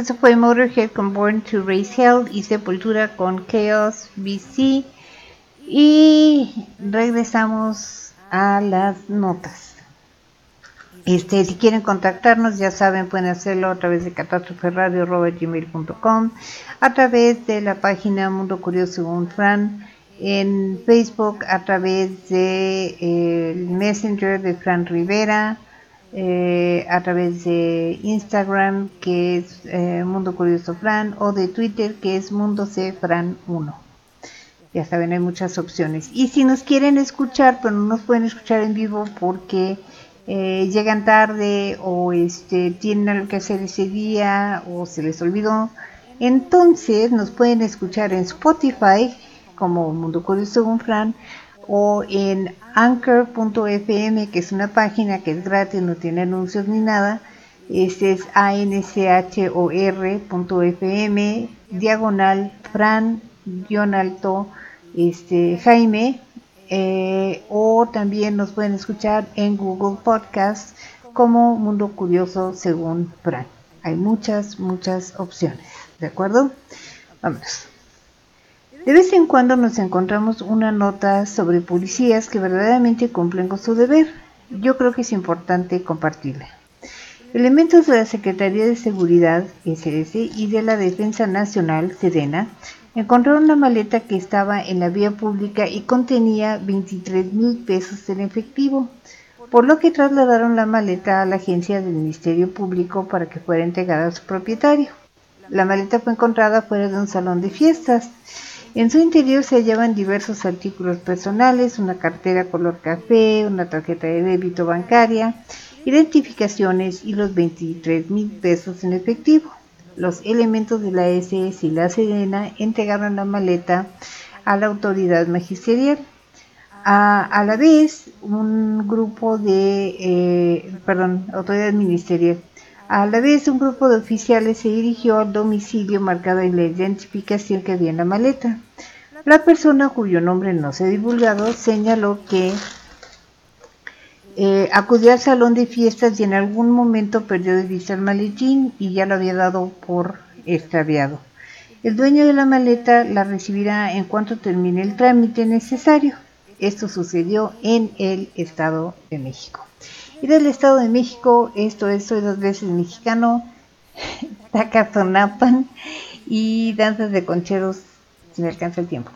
Eso fue Motorhead con Born to Raise Hell y Sepultura con Chaos BC. Y regresamos a las notas. Este, si quieren contactarnos, ya saben, pueden hacerlo a través de catástroferadio.gmail.com, a través de la página Mundo Curioso según Fran, en Facebook, a través de eh, Messenger de Fran Rivera, eh, a través de Instagram, que es eh, Mundo Curioso Fran, o de Twitter, que es Mundo C Fran 1. Ya saben, hay muchas opciones. Y si nos quieren escuchar, pero no nos pueden escuchar en vivo porque eh, llegan tarde o este, tienen algo que hacer ese día o se les olvidó, entonces nos pueden escuchar en Spotify como Mundo Curioso Fran o en anchor.fm que es una página que es gratis, no tiene anuncios ni nada. Este es anchor.fm diagonal Fran guion este, Jaime eh, o también nos pueden escuchar en Google Podcast como Mundo Curioso según Fran. Hay muchas, muchas opciones. ¿De acuerdo? Vámonos. De vez en cuando nos encontramos una nota sobre policías que verdaderamente cumplen con su deber. Yo creo que es importante compartirla. Elementos de la Secretaría de Seguridad, SS, y de la Defensa Nacional, Sedena, encontraron una maleta que estaba en la vía pública y contenía 23 mil pesos en efectivo, por lo que trasladaron la maleta a la agencia del Ministerio Público para que fuera entregada a su propietario. La maleta fue encontrada fuera de un salón de fiestas. En su interior se hallaban diversos artículos personales, una cartera color café, una tarjeta de débito bancaria, identificaciones y los 23 mil pesos en efectivo. Los elementos de la SS y la Sedena entregaron la maleta a la autoridad magisterial. A, a la vez, un grupo de, eh, perdón, autoridad ministerial. A la vez, un grupo de oficiales se dirigió al domicilio marcado en la identificación que había en la maleta. La persona cuyo nombre no se ha divulgado señaló que eh, acudió al salón de fiestas y en algún momento perdió de vista el maletín y ya lo había dado por extraviado. El dueño de la maleta la recibirá en cuanto termine el trámite necesario. Esto sucedió en el Estado de México. Y del Estado de México, esto es Soy dos veces mexicano, Tacazonapan y danzas de concheros, si me alcanza el tiempo.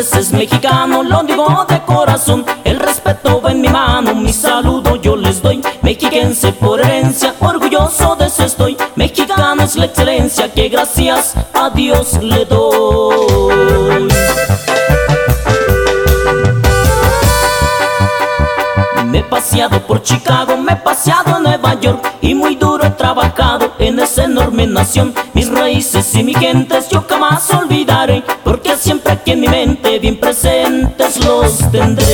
Dos veces mexicano, lo digo de corazón. El respeto va en mi mano, mi saludo yo les doy. Mexiquense por herencia, orgulloso de eso estoy. Mexicano es la excelencia que gracias a Dios le doy. Me he paseado por Chicago, me he paseado en Nueva York y muy duro he trabajado enorme nación. Mis raíces y mi gentes yo jamás olvidaré, porque siempre aquí en mi mente bien presentes los tendré.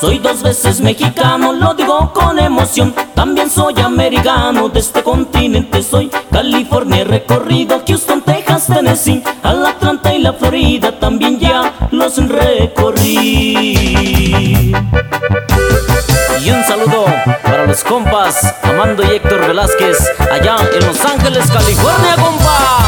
Soy dos veces mexicano, lo digo con emoción. También soy americano, de este continente soy. California recorrido, Houston, Texas, Tennessee, al Atlanta y la Florida también ya los recorrí. Y un saludo para los compas Amando y Héctor Velázquez, allá en Los Ángeles, California, compa.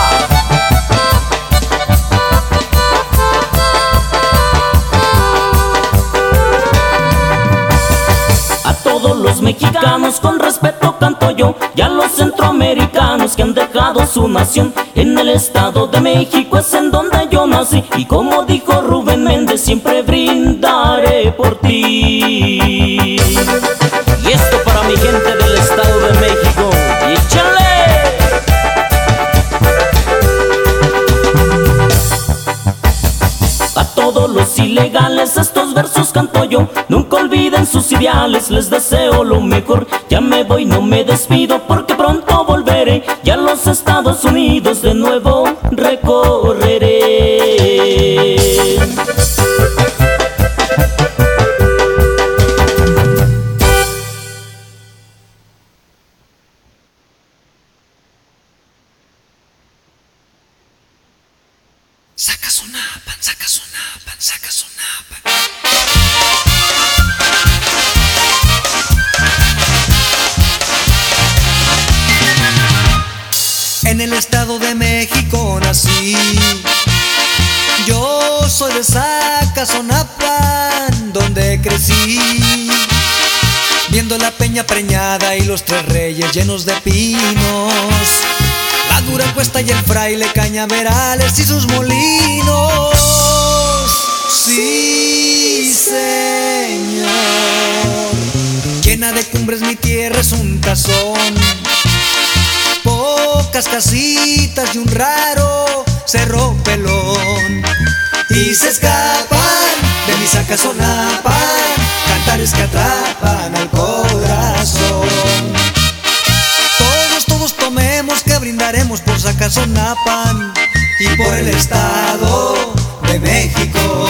Mexicanos con respeto canto yo Y a los centroamericanos que han dejado su nación En el estado de México es en donde yo nací Y como dijo Rubén Méndez siempre brindaré por ti. Y esto para mi gente del estado de México ¡Y los ilegales estos versos canto yo. Nunca olviden sus ideales, les deseo lo mejor. Ya me voy, no me despido porque pronto volveré. Y a los Estados Unidos de nuevo recorreré En el estado de México nací. Yo soy de Sacazonapan, donde crecí. Viendo la peña preñada y los tres reyes llenos de pinos. La dura cuesta y el fraile cañaverales y sus molinos. Sí, señor. Llena de cumbres mi tierra es un tazón pocas casitas y un raro cerro pelón. Y se escapan de mi sacazonapan, cantares que atrapan al corazón. Todos, todos tomemos que brindaremos por sacazonapan y por el estado de México.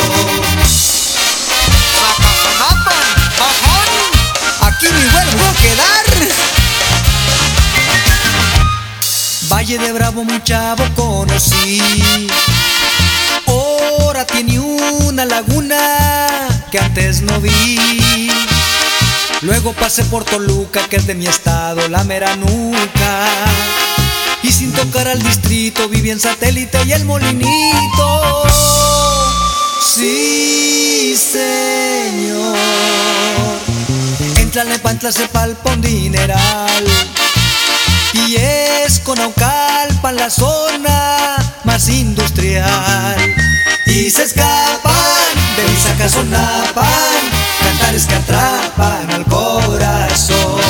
Aquí me vuelvo a quedar. Valle de Bravo, muy chavo conocí. Ahora tiene una laguna que antes no vi. Luego pasé por Toluca, que es de mi estado, la mera nuca. Y sin tocar al distrito, viví en satélite y el molinito. Sí, señor. En Tlalnepantla se palpa un dineral. Y es con Aucalpan la zona más industrial. Y se escapan de mi sacazonapan, cantares que atrapan al corazón.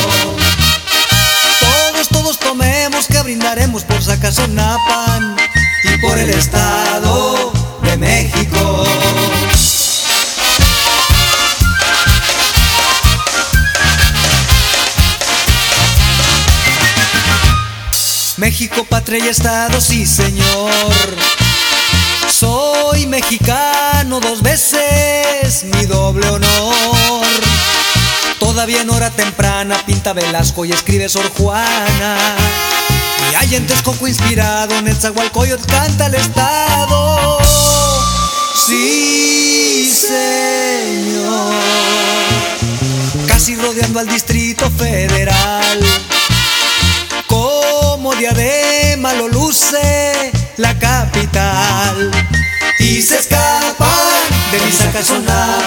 Todos, todos tomemos que brindaremos por sacazonapan y por el estado de México. México, patria y estado, sí señor. Soy mexicano dos veces, mi doble honor. Todavía en hora temprana pinta Velasco y escribe Sor Juana. Y hay en Texcoco inspirado, en Netzahualcoyot canta el estado. Sí, señor. Casi rodeando al Distrito Federal diadema lo luce la capital. Y se escapan de mi sacazonapan,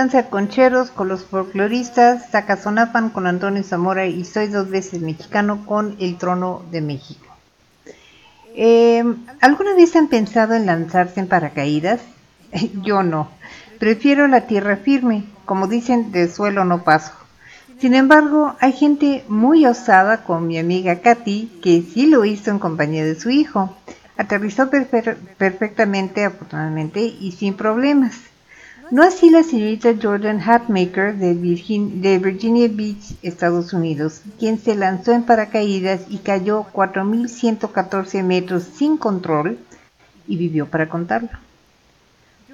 fue Danza Concheros con los folcloristas, Zacazonapan con Antonio Zamora y Soy dos veces mexicano con El Trono de México. Eh, ¿Alguna vez han pensado en lanzarse en paracaídas? Yo no. Prefiero la tierra firme. Como dicen, de suelo no paso. Sin embargo, hay gente muy osada como mi amiga Katy que sí lo hizo en compañía de su hijo. Aterrizó perfe- perfectamente, afortunadamente, y sin problemas. No así la señorita Jordan Hatmaker de, Virgin- de Virginia Beach, Estados Unidos, quien se lanzó en paracaídas y cayó 4.114 metros sin control y vivió para contarlo.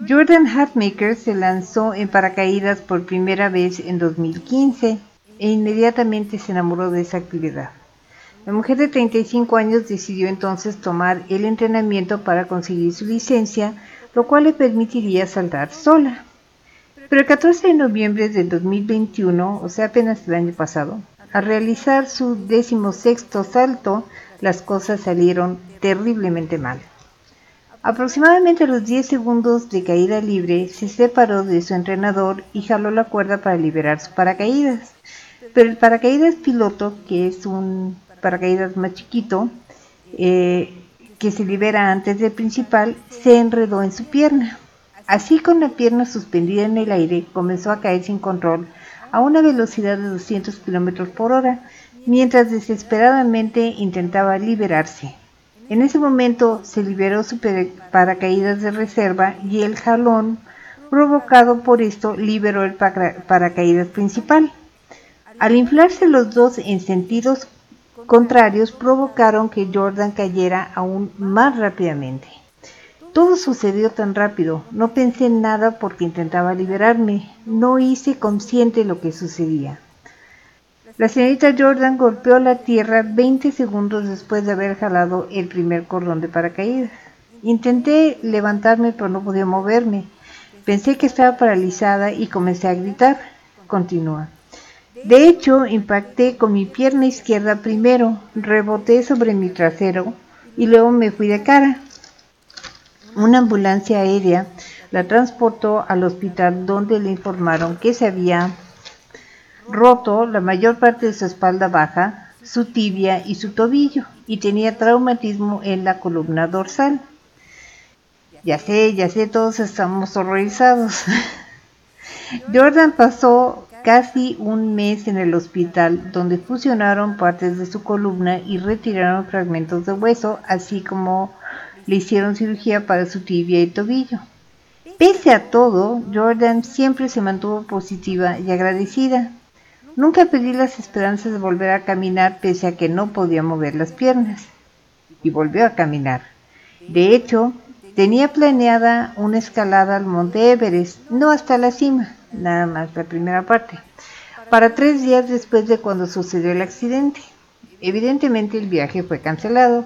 Jordan Hatmaker se lanzó en paracaídas por primera vez en 2015 e inmediatamente se enamoró de esa actividad. La mujer de 35 años decidió entonces tomar el entrenamiento para conseguir su licencia, lo cual le permitiría saltar sola. Pero el 14 de noviembre del 2021, o sea apenas el año pasado, al realizar su decimosexto salto, las cosas salieron terriblemente mal. Aproximadamente a los 10 segundos de caída libre, se separó de su entrenador y jaló la cuerda para liberar su paracaídas. Pero el paracaídas piloto, que es un paracaídas más chiquito, eh, que se libera antes del principal, se enredó en su pierna. Así con la pierna suspendida en el aire, comenzó a caer sin control a una velocidad de 200 km por hora, mientras desesperadamente intentaba liberarse. En ese momento se liberó su paracaídas de reserva y el jalón provocado por esto liberó el para- paracaídas principal. Al inflarse los dos en sentidos contrarios provocaron que Jordan cayera aún más rápidamente. Todo sucedió tan rápido, no pensé en nada porque intentaba liberarme, no hice consciente lo que sucedía. La señorita Jordan golpeó la tierra 20 segundos después de haber jalado el primer cordón de paracaídas. Intenté levantarme pero no podía moverme. Pensé que estaba paralizada y comencé a gritar. Continúa. De hecho, impacté con mi pierna izquierda primero, reboté sobre mi trasero y luego me fui de cara. Una ambulancia aérea la transportó al hospital donde le informaron que se había roto la mayor parte de su espalda baja, su tibia y su tobillo y tenía traumatismo en la columna dorsal. Ya sé, ya sé, todos estamos horrorizados. Jordan pasó casi un mes en el hospital donde fusionaron partes de su columna y retiraron fragmentos de hueso, así como le hicieron cirugía para su tibia y tobillo. Pese a todo, Jordan siempre se mantuvo positiva y agradecida. Nunca perdí las esperanzas de volver a caminar pese a que no podía mover las piernas. Y volvió a caminar. De hecho, tenía planeada una escalada al monte Everest, no hasta la cima, nada más la primera parte, para tres días después de cuando sucedió el accidente. Evidentemente el viaje fue cancelado.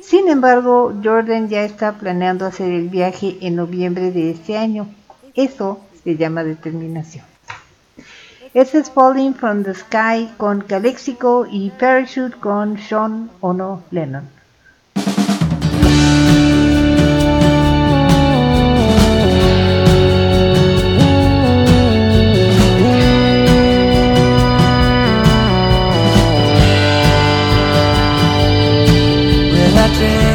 Sin embargo, Jordan ya está planeando hacer el viaje en noviembre de este año. Eso se llama determinación. Ese es Falling from the Sky con Calexico y Parachute con Sean Ono Lennon. that day.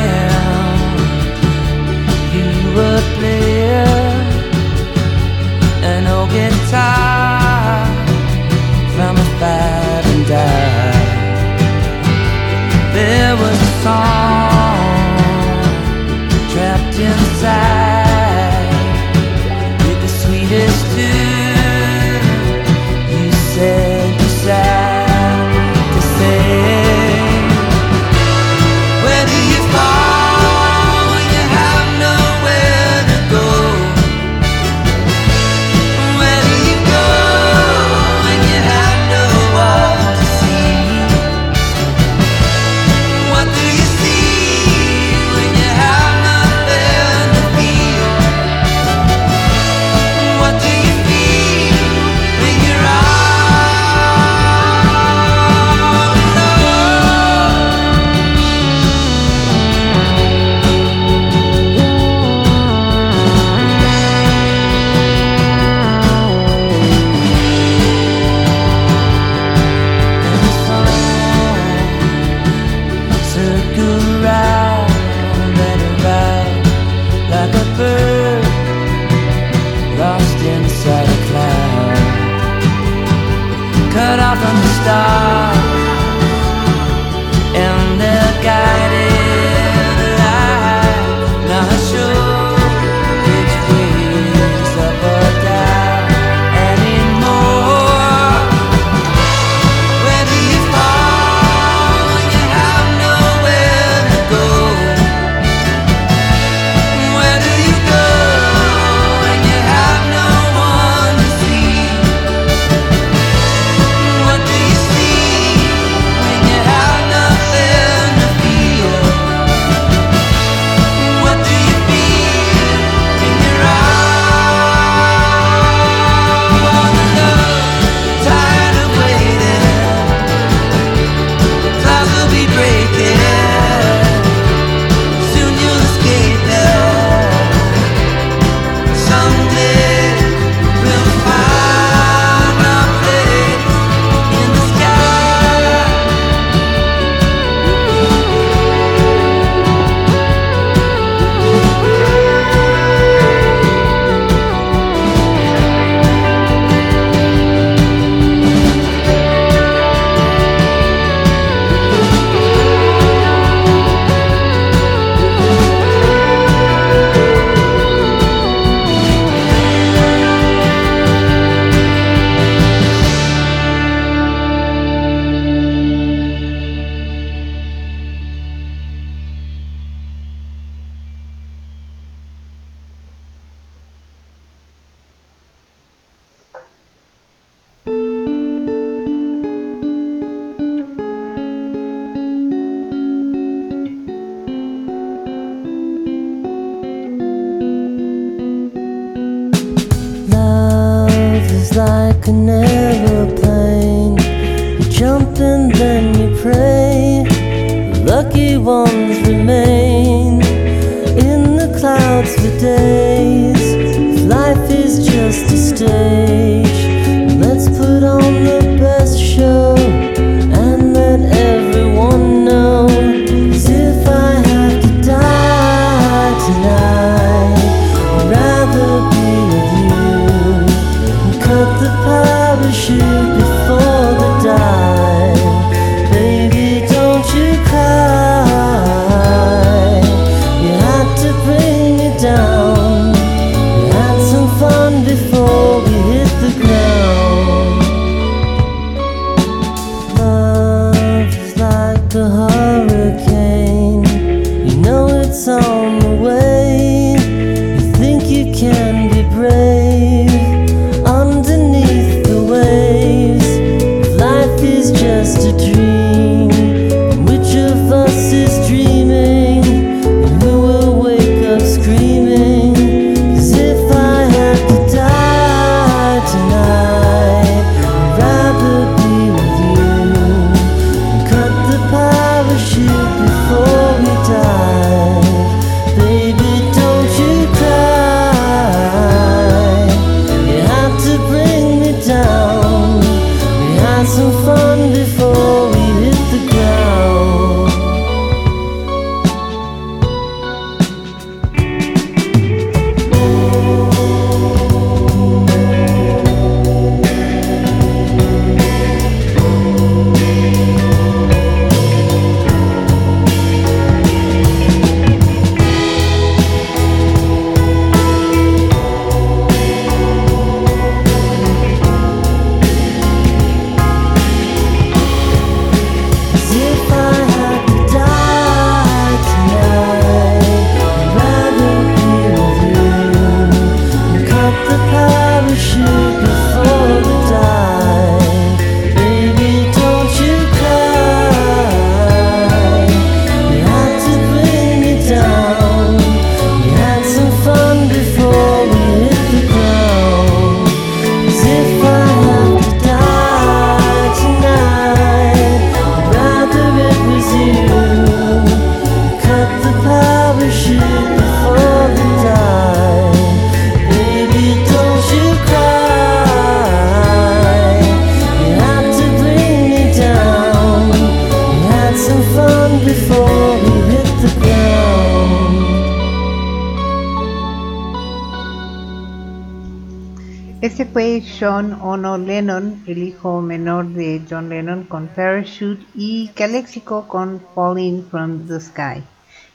Parachute y Calexico con Falling from the Sky.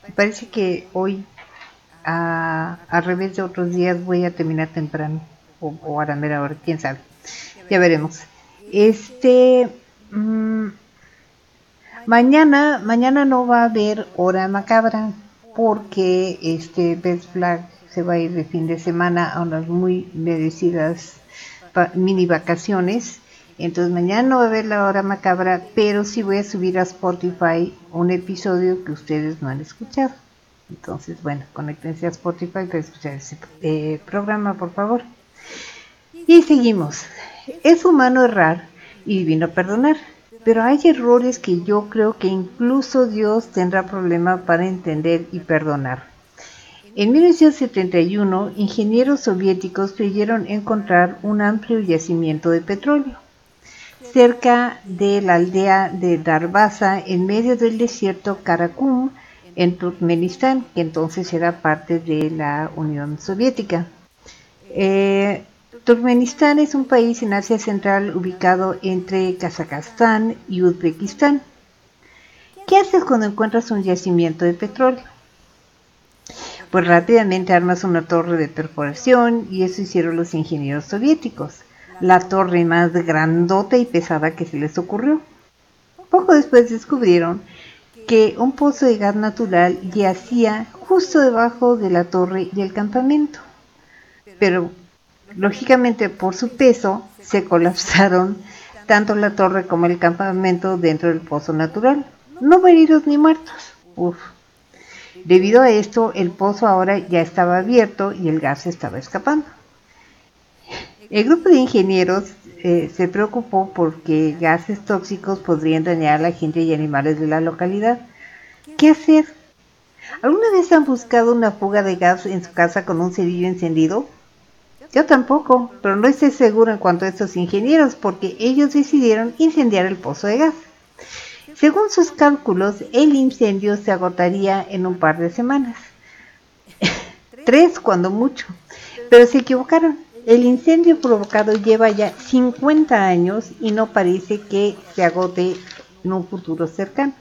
Me parece que hoy, a, al revés de otros días, voy a terminar temprano o, o a la mera hora, quién sabe. Ya veremos. Este. mm, mañana, mañana no va a haber hora macabra porque este Best Flag se va a ir de fin de semana a unas muy merecidas mini vacaciones. Entonces mañana no va a haber la hora macabra, pero sí voy a subir a Spotify un episodio que ustedes no han escuchado. Entonces, bueno, conéctense a Spotify para escuchar ese eh, programa, por favor. Y seguimos. Es humano errar y divino perdonar, pero hay errores que yo creo que incluso Dios tendrá problema para entender y perdonar. En 1971, ingenieros soviéticos creyeron encontrar un amplio yacimiento de petróleo cerca de la aldea de Darbaza, en medio del desierto Karakum, en Turkmenistán, que entonces era parte de la Unión Soviética. Eh, Turkmenistán es un país en Asia Central ubicado entre Kazajstán y Uzbekistán. ¿Qué haces cuando encuentras un yacimiento de petróleo? Pues rápidamente armas una torre de perforación y eso hicieron los ingenieros soviéticos, la torre más grandota y pesada que se les ocurrió. Poco después descubrieron que un pozo de gas natural yacía justo debajo de la torre y el campamento. Pero lógicamente por su peso se colapsaron tanto la torre como el campamento dentro del pozo natural. No heridos ni muertos. Uf. Debido a esto, el pozo ahora ya estaba abierto y el gas estaba escapando. El grupo de ingenieros eh, se preocupó porque gases tóxicos podrían dañar a la gente y animales de la localidad. ¿Qué hacer? ¿Alguna vez han buscado una fuga de gas en su casa con un cerillo encendido? Yo tampoco, pero no estoy seguro en cuanto a estos ingenieros porque ellos decidieron incendiar el pozo de gas. Según sus cálculos, el incendio se agotaría en un par de semanas. Tres cuando mucho. Pero se equivocaron. El incendio provocado lleva ya 50 años y no parece que se agote en un futuro cercano.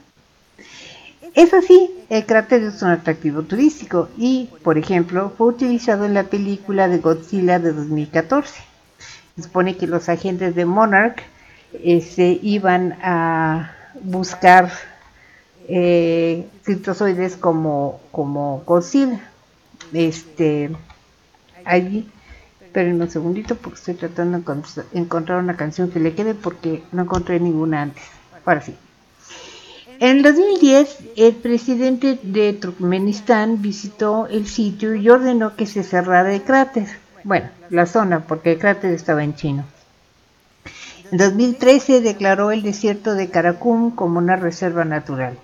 Eso sí, el cráter es un atractivo turístico y, por ejemplo, fue utilizado en la película de Godzilla de 2014. Se supone que los agentes de Monarch se iban a buscar eh, criptozoides como, como Godzilla. Este, allí, espérenme un segundito porque estoy tratando de encont- encontrar una canción que le quede porque no encontré ninguna antes. Ahora sí. En el 2010, el presidente de Turkmenistán visitó el sitio y ordenó que se cerrara el cráter. Bueno, la zona, porque el cráter estaba en chino. En 2013 declaró el desierto de Karakum como una reserva natural.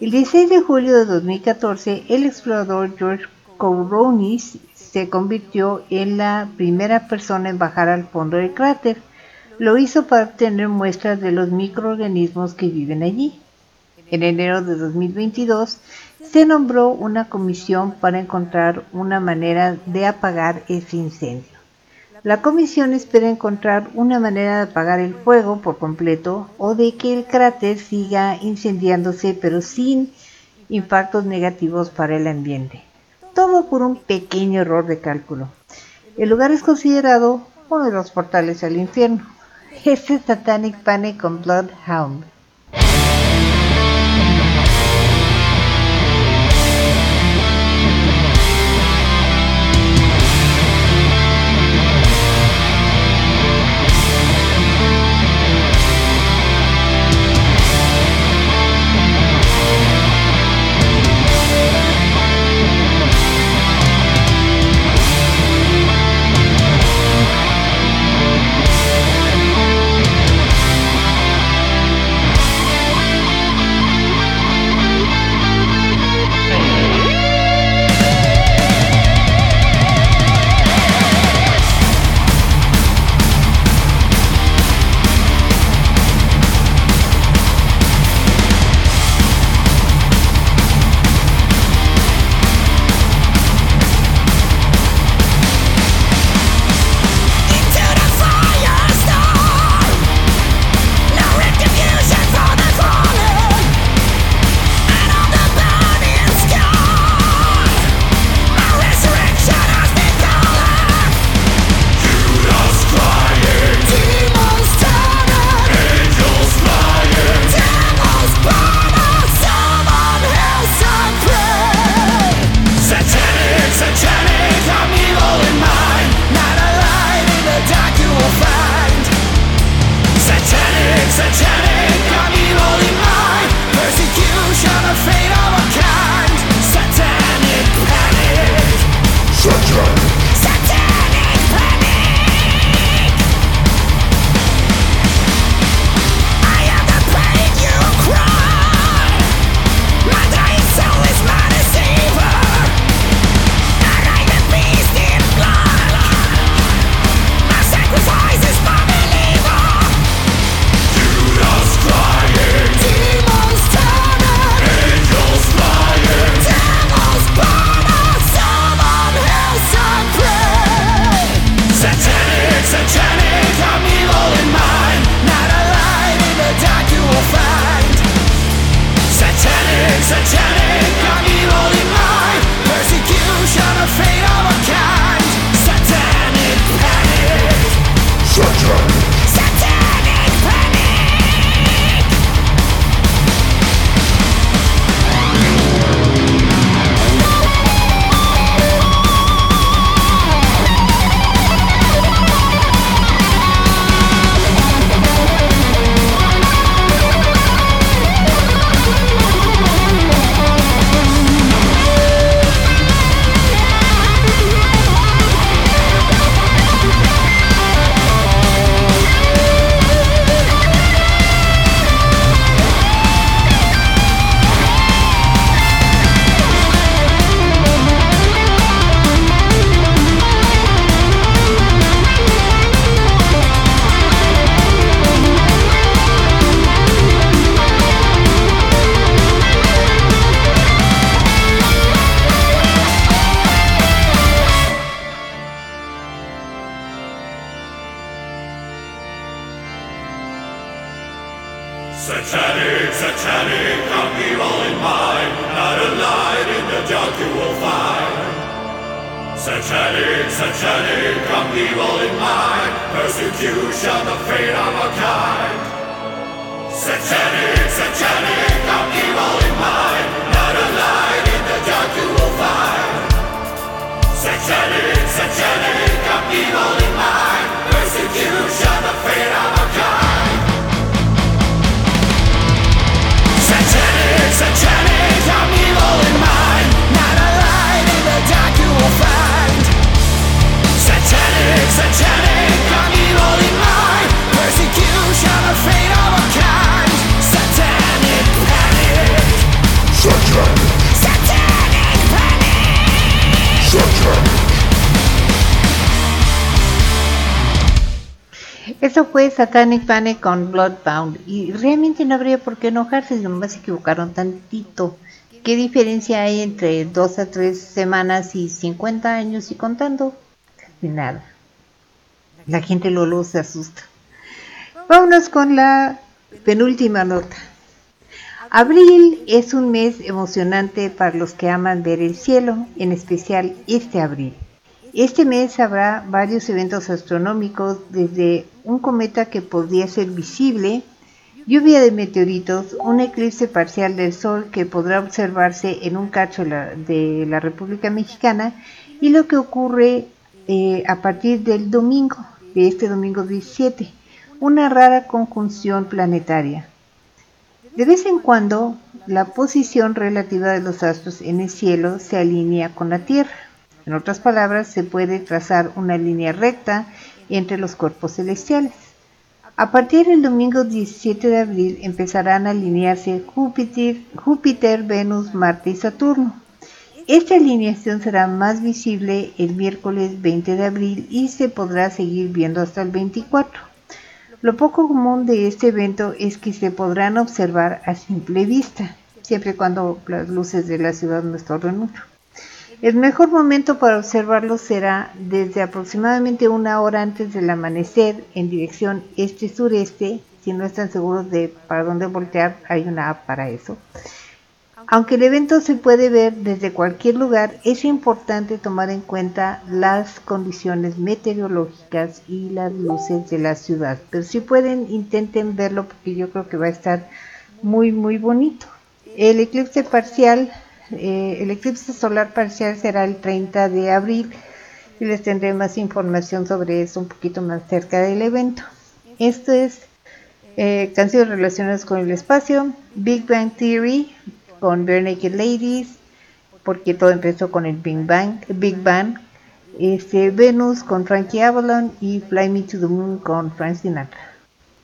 El 16 de julio de 2014, el explorador George Kourounis se convirtió en la primera persona en bajar al fondo del cráter. Lo hizo para obtener muestras de los microorganismos que viven allí. En enero de 2022 se nombró una comisión para encontrar una manera de apagar ese incendio. La comisión espera encontrar una manera de apagar el fuego por completo o de que el cráter siga incendiándose pero sin impactos negativos para el ambiente. Todo por un pequeño error de cálculo. El lugar es considerado uno de los portales al infierno. Este es Satanic Panic con Bloodhound. Satanic Panic con Bloodbound. Y realmente no habría por qué enojarse, nomás se equivocaron tantito. ¿Qué diferencia hay entre dos a tres semanas y 50 años y contando? Nada. La gente luego se asusta. Vámonos con la penúltima nota. Abril es un mes emocionante para los que aman ver el cielo, en especial este abril. Este mes habrá varios eventos astronómicos, desde un cometa que podría ser visible, lluvia de meteoritos, un eclipse parcial del Sol que podrá observarse en un cacho de la, República Mexicana y lo que ocurre eh, a partir del domingo, de este domingo 17, una rara conjunción planetaria. De vez en cuando, la posición relativa de los astros en el cielo se alinea con la Tierra. En otras palabras, se puede trazar una línea recta entre los cuerpos celestiales. A partir del domingo 17 de abril empezarán a alinearse Júpiter, Venus, Marte y Saturno. Esta alineación será más visible el miércoles 20 de abril y se podrá seguir viendo hasta el 24. Lo poco común de este evento es que se podrán observar a simple vista, siempre cuando las luces de la ciudad no estorben mucho. El mejor momento para observarlos será desde aproximadamente una hora antes del amanecer en dirección este-sureste. Si no están seguros de para dónde voltear, hay una app para eso. Aunque el evento se puede ver desde cualquier lugar, es importante tomar en cuenta las condiciones meteorológicas y las luces de la ciudad. Pero si pueden, intenten verlo porque yo creo que va a estar muy, muy bonito. El eclipse parcial eh, el eclipse solar parcial será el 30 de abril y les tendré más información sobre eso un poquito más cerca del evento. Esto es eh, canciones relacionadas con el espacio, Big Bang Theory con Bare Naked Ladies, porque todo empezó con el Big Bang, Big Bang este, Venus con Frankie Avalon y Fly Me to the Moon con Frank Sinatra.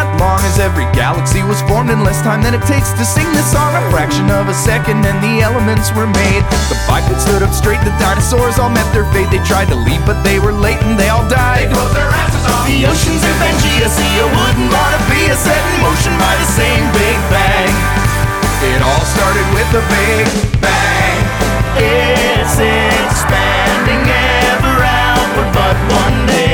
long as every galaxy was formed in less time than it takes to sing this song. A fraction of a second and the elements were made. The bipeds stood up straight, the dinosaurs all met their fate. They tried to leave, but they were late and they all died. They closed their asses off. The oceans of Pangea, see a wouldn't a set in motion by the same Big Bang. It all started with a Big Bang. It's expanding ever outward, but one day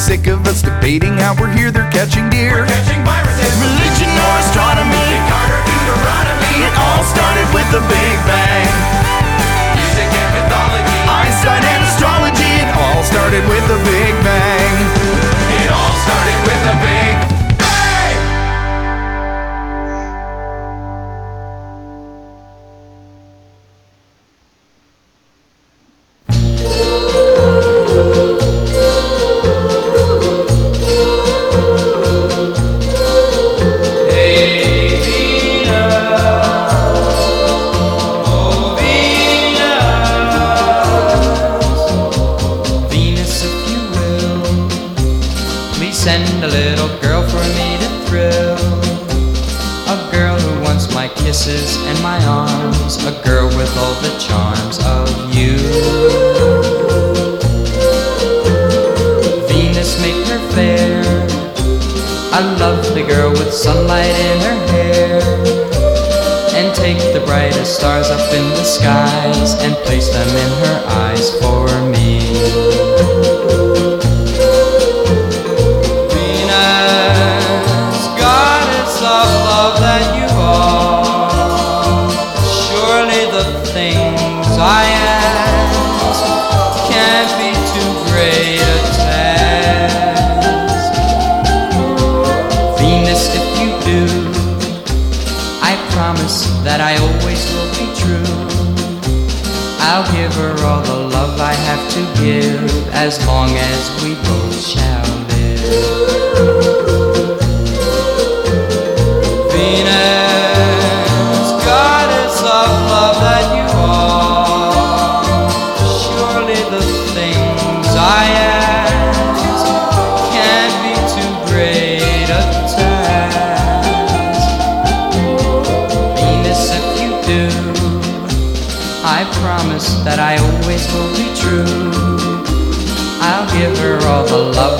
sick of us debating how we're here. They're catching deer. catching viruses. Religion or astronomy. Carter, Deuteronomy. It all started with the Big Bang. Music and mythology. Einstein and astrology. It all started with the Big Bang. Stars up in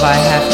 I have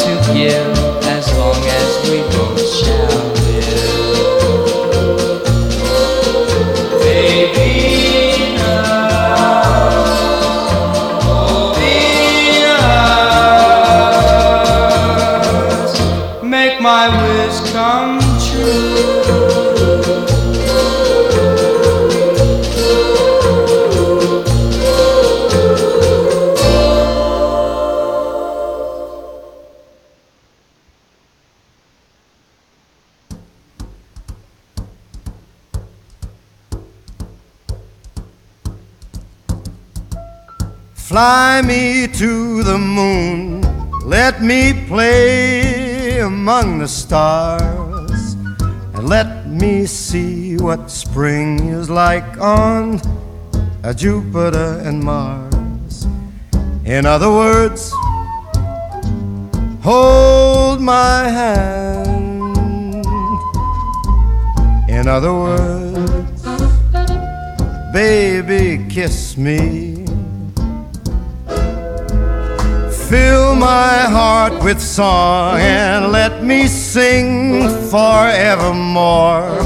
like on a Jupiter and Mars. In other words, hold my hand. In other words, baby, kiss me. Fill my heart with song and let me sing forevermore.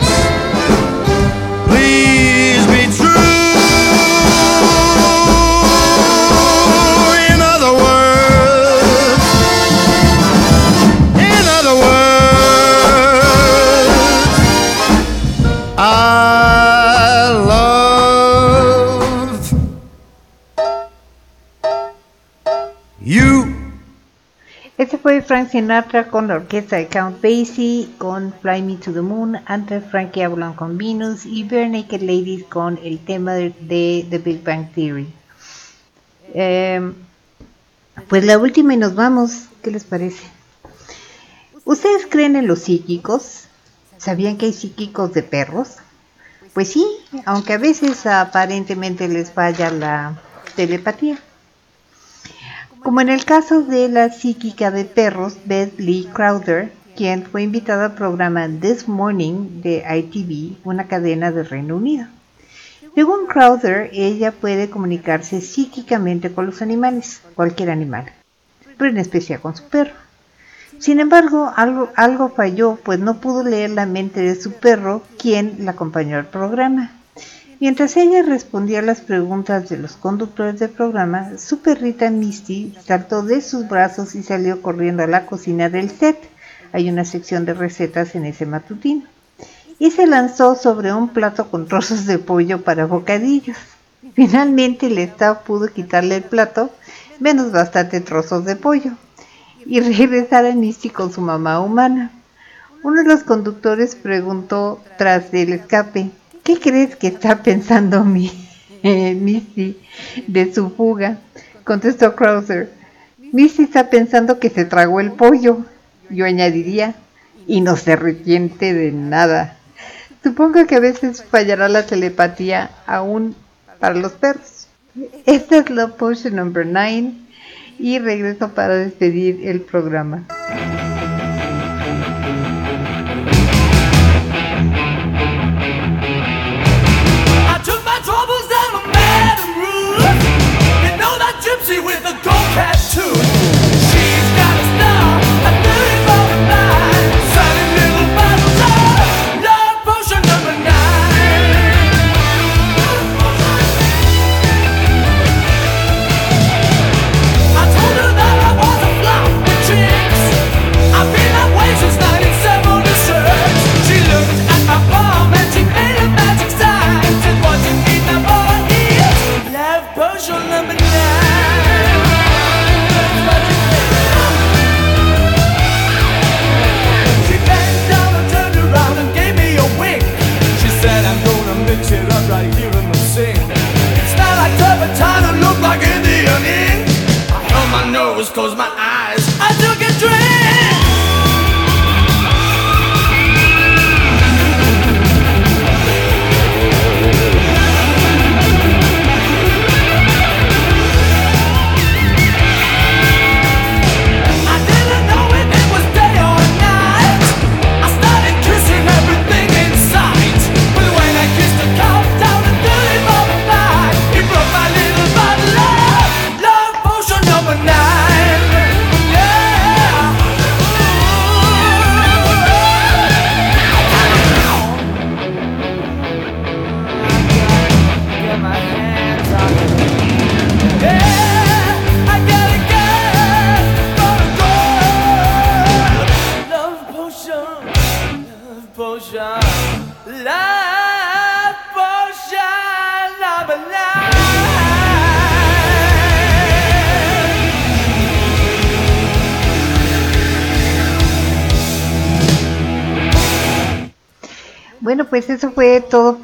Frank Sinatra con la orquesta de Count Basie, con Fly Me to the Moon, antes Frankie Avalon con Venus y Bare Naked Ladies con el tema de, The Big Bang Theory. Eh, pues la última y nos vamos, ¿qué les parece? ¿Ustedes creen en los psíquicos? ¿Sabían que hay psíquicos de perros? Pues sí, aunque a veces aparentemente les falla la telepatía. Como en el caso de la psíquica de perros Beth Lee Crowder, quien fue invitada al programa This Morning de ITV, una cadena del Reino Unido. Según Crowder, ella puede comunicarse psíquicamente con los animales, cualquier animal, pero en especial con su perro. Sin embargo, algo, algo falló, pues no pudo leer la mente de su perro, quien la acompañó al programa. Mientras ella respondía las preguntas de los conductores del programa, su perrita Misty saltó de sus brazos y salió corriendo a la cocina del set. Hay una sección de recetas en ese matutino. Y se lanzó sobre un plato con trozos de pollo para bocadillos. Finalmente el staff pudo quitarle el plato, menos bastante trozos de pollo, y regresar a Misty con su mamá humana. Uno de los conductores preguntó tras el escape, ¿qué crees que está pensando mi, eh, Misty de su fuga? Contestó Krauser, Misty está pensando que se tragó el pollo. Yo añadiría, y no se arrepiente de nada. Supongo que a veces fallará la telepatía aún para los perros. Esta es Love Potion number 9 y regreso para despedir el programa. with a gold tattoo.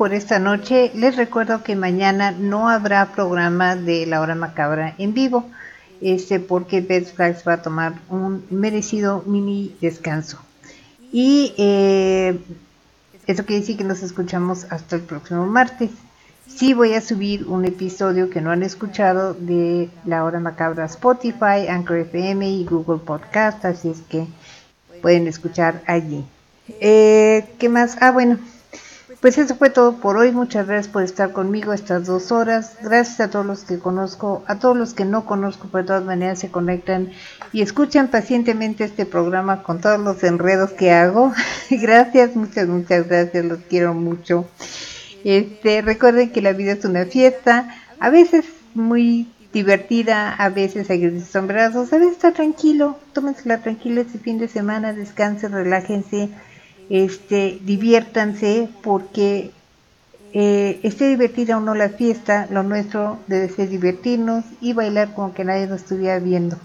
Por esta noche. Les recuerdo que mañana no habrá programa de La Hora Macabra en vivo, este, porque Flags va a tomar un merecido mini descanso. Y eh, eso quiere decir que nos escuchamos hasta el próximo martes. Sí voy a subir un episodio que no han escuchado de La Hora Macabra Spotify, Anchor FM y Google Podcast, así es que pueden escuchar allí. Eh, ¿Qué más? Ah, bueno, pues eso fue todo por hoy. Muchas gracias por estar conmigo estas dos horas. Gracias a todos los que conozco, a todos los que no conozco, pero de todas maneras se conectan y escuchan pacientemente este programa con todos los enredos que hago. gracias, muchas, muchas gracias. Los quiero mucho. Este, recuerden que la vida es una fiesta, a veces muy divertida, a veces hay sombrerazos, a veces está tranquilo, tómensela tranquila este fin de semana, descansen, relájense, este, diviértanse, porque eh, esté divertida o no la fiesta, lo nuestro debe ser divertirnos y bailar como que nadie nos estuviera viendo.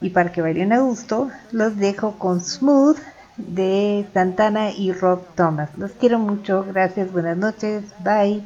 Y para que bailen a gusto, los dejo con Smooth de Santana y Rob Thomas. Los quiero mucho, gracias, buenas noches, bye.